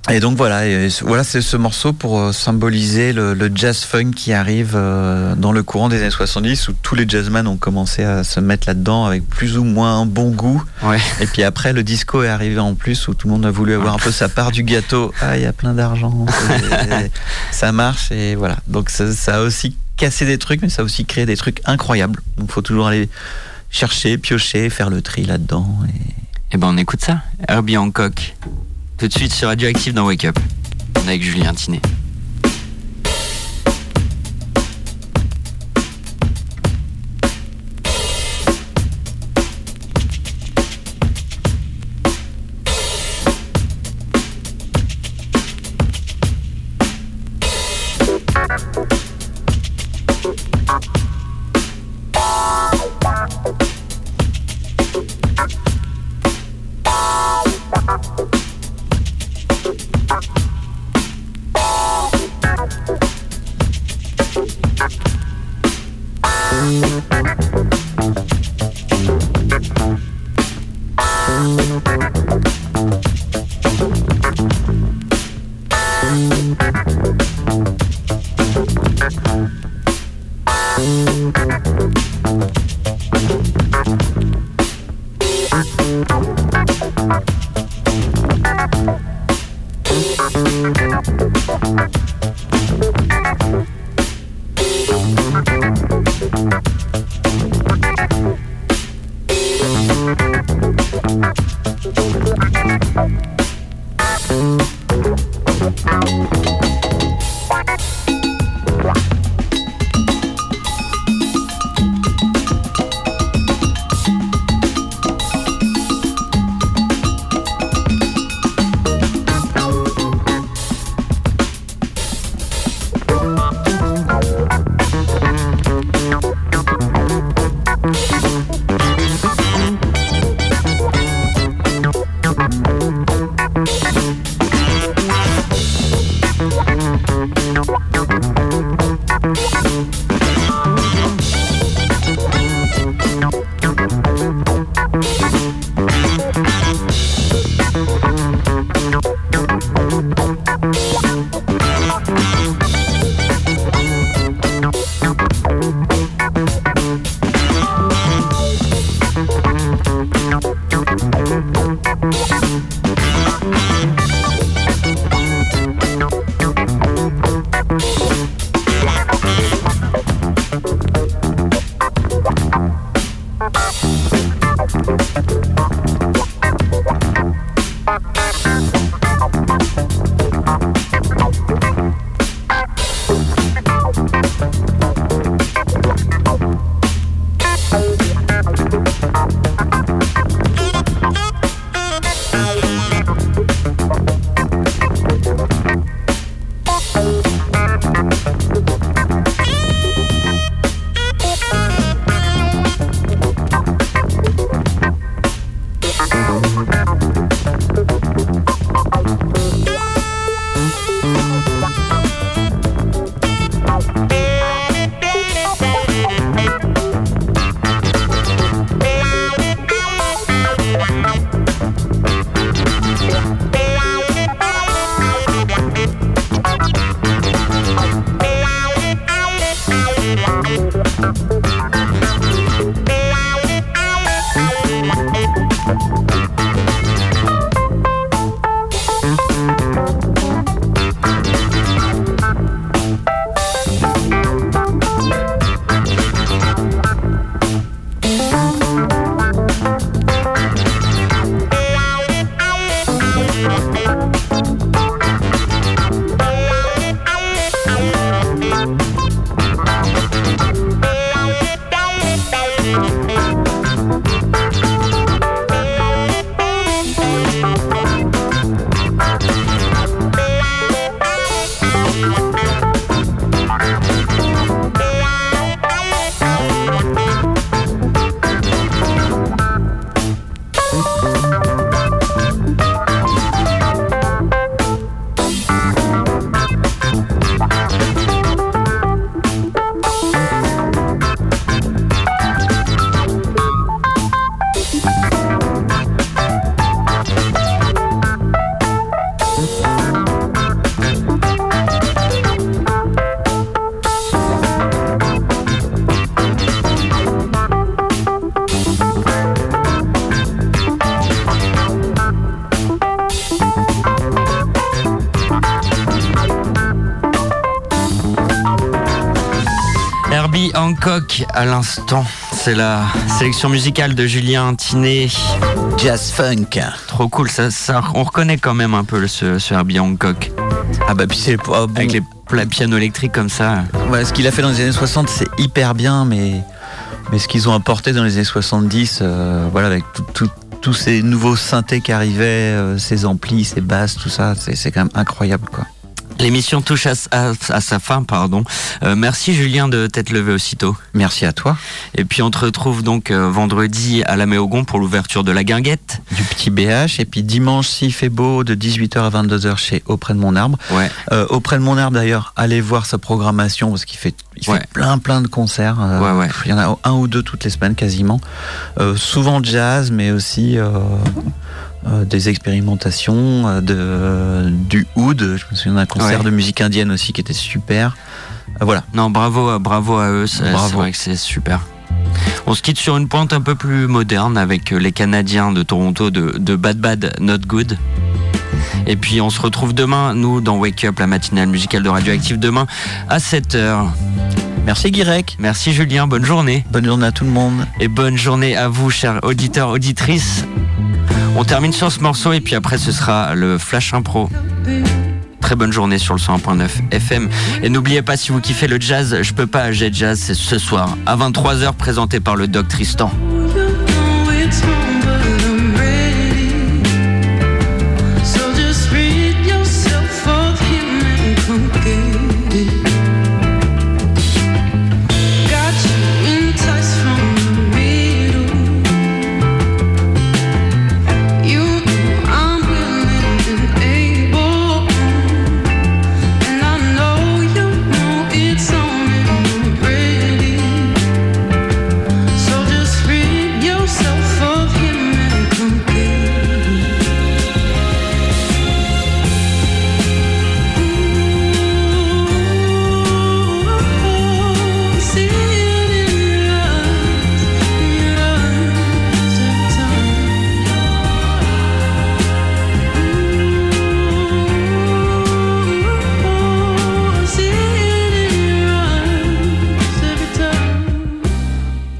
et donc voilà, et voilà c'est ce morceau pour euh, symboliser le, le jazz funk qui arrive euh, dans le courant des années 70 où tous les jazzmen ont commencé à se mettre là-dedans avec plus ou moins un bon goût. Et puis après le disco est arrivé en plus où tout le monde a voulu avoir un peu sa part du gâteau. Ah il y a plein d'argent, Et ça marche et voilà. Donc ça, ça a aussi cassé des trucs mais ça a aussi créé des trucs incroyables. Donc faut toujours aller chercher, piocher, faire le tri là-dedans. Et... Eh ben on écoute ça. Herbie Hancock. Tout de suite sur Radioactive dans Wake Up. Avec Julien Tinet. À l'instant. C'est la sélection musicale de Julien Tinet. Jazz funk. Trop cool, ça, ça- on reconnaît quand même un peu le- ce, ce Herbie Hancock. Ah bah puis c'est pas bon. Avec les pla- pianos électriques comme ça. Ouais, ce qu'il a fait dans les années 60, c'est hyper bien, mais, mais ce qu'ils ont apporté dans les années 70, euh, voilà, avec tout- tout- tous ces nouveaux synthés qui arrivaient, euh, ces amplis, ces basses, tout ça, c'est c'est quand même incroyable, quoi. L'émission touche à, à- à sa fin, pardon. Euh, merci Julien de t'être levé aussitôt. Merci à toi. Et puis on te retrouve donc euh, vendredi à la Méogon pour l'ouverture de la guinguette. Du petit BH, et puis dimanche, s'il fait beau, de 18h à 22h chez Auprès de mon arbre. Ouais. Euh, Auprès de mon arbre, d'ailleurs, allez voir sa programmation, parce qu'il fait, Ouais. plein, plein de concerts. euh, Ouais, ouais. Il y en a un ou deux toutes les semaines, quasiment. Euh, souvent jazz, mais aussi euh, des expérimentations, de, du oud. Je me souviens d'un concert de musique indienne aussi qui était super. Voilà. Non, bravo, à- bravo à eux, c'est vrai que c'est super. On se quitte sur une pointe un peu plus moderne avec les Canadiens de Toronto de, de Bad Bad Not Good. Et puis on se retrouve demain, nous, dans Wake Up, la matinale musicale de Radioactive, demain à 7h. Merci Guirec. Merci Julien, bonne journée. Bonne journée à tout le monde. Et bonne journée à vous, chers auditeurs, auditrices. On termine sur ce morceau et puis après ce sera le Flash Impro. Très bonne journée sur le 101.9 FM. Et n'oubliez pas, si vous kiffez le jazz, je peux pas, j'ai jazz, c'est ce soir à 23h présenté par le Doc Tristan.